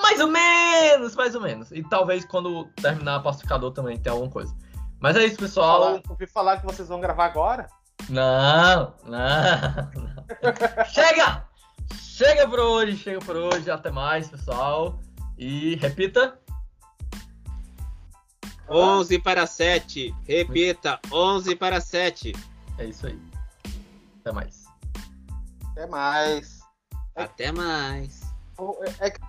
mais ou menos, mais ou menos. E talvez quando terminar Pacificador também tenha alguma coisa. Mas é isso, pessoal. Falar, ouvi falar que vocês vão gravar agora? Não, não, não. [laughs] Chega! Chega por hoje, chega por hoje. Até mais, pessoal. E repita. 11 para 7. Repita, 11 para 7. É isso aí. Até mais. Até mais. Até mais. É que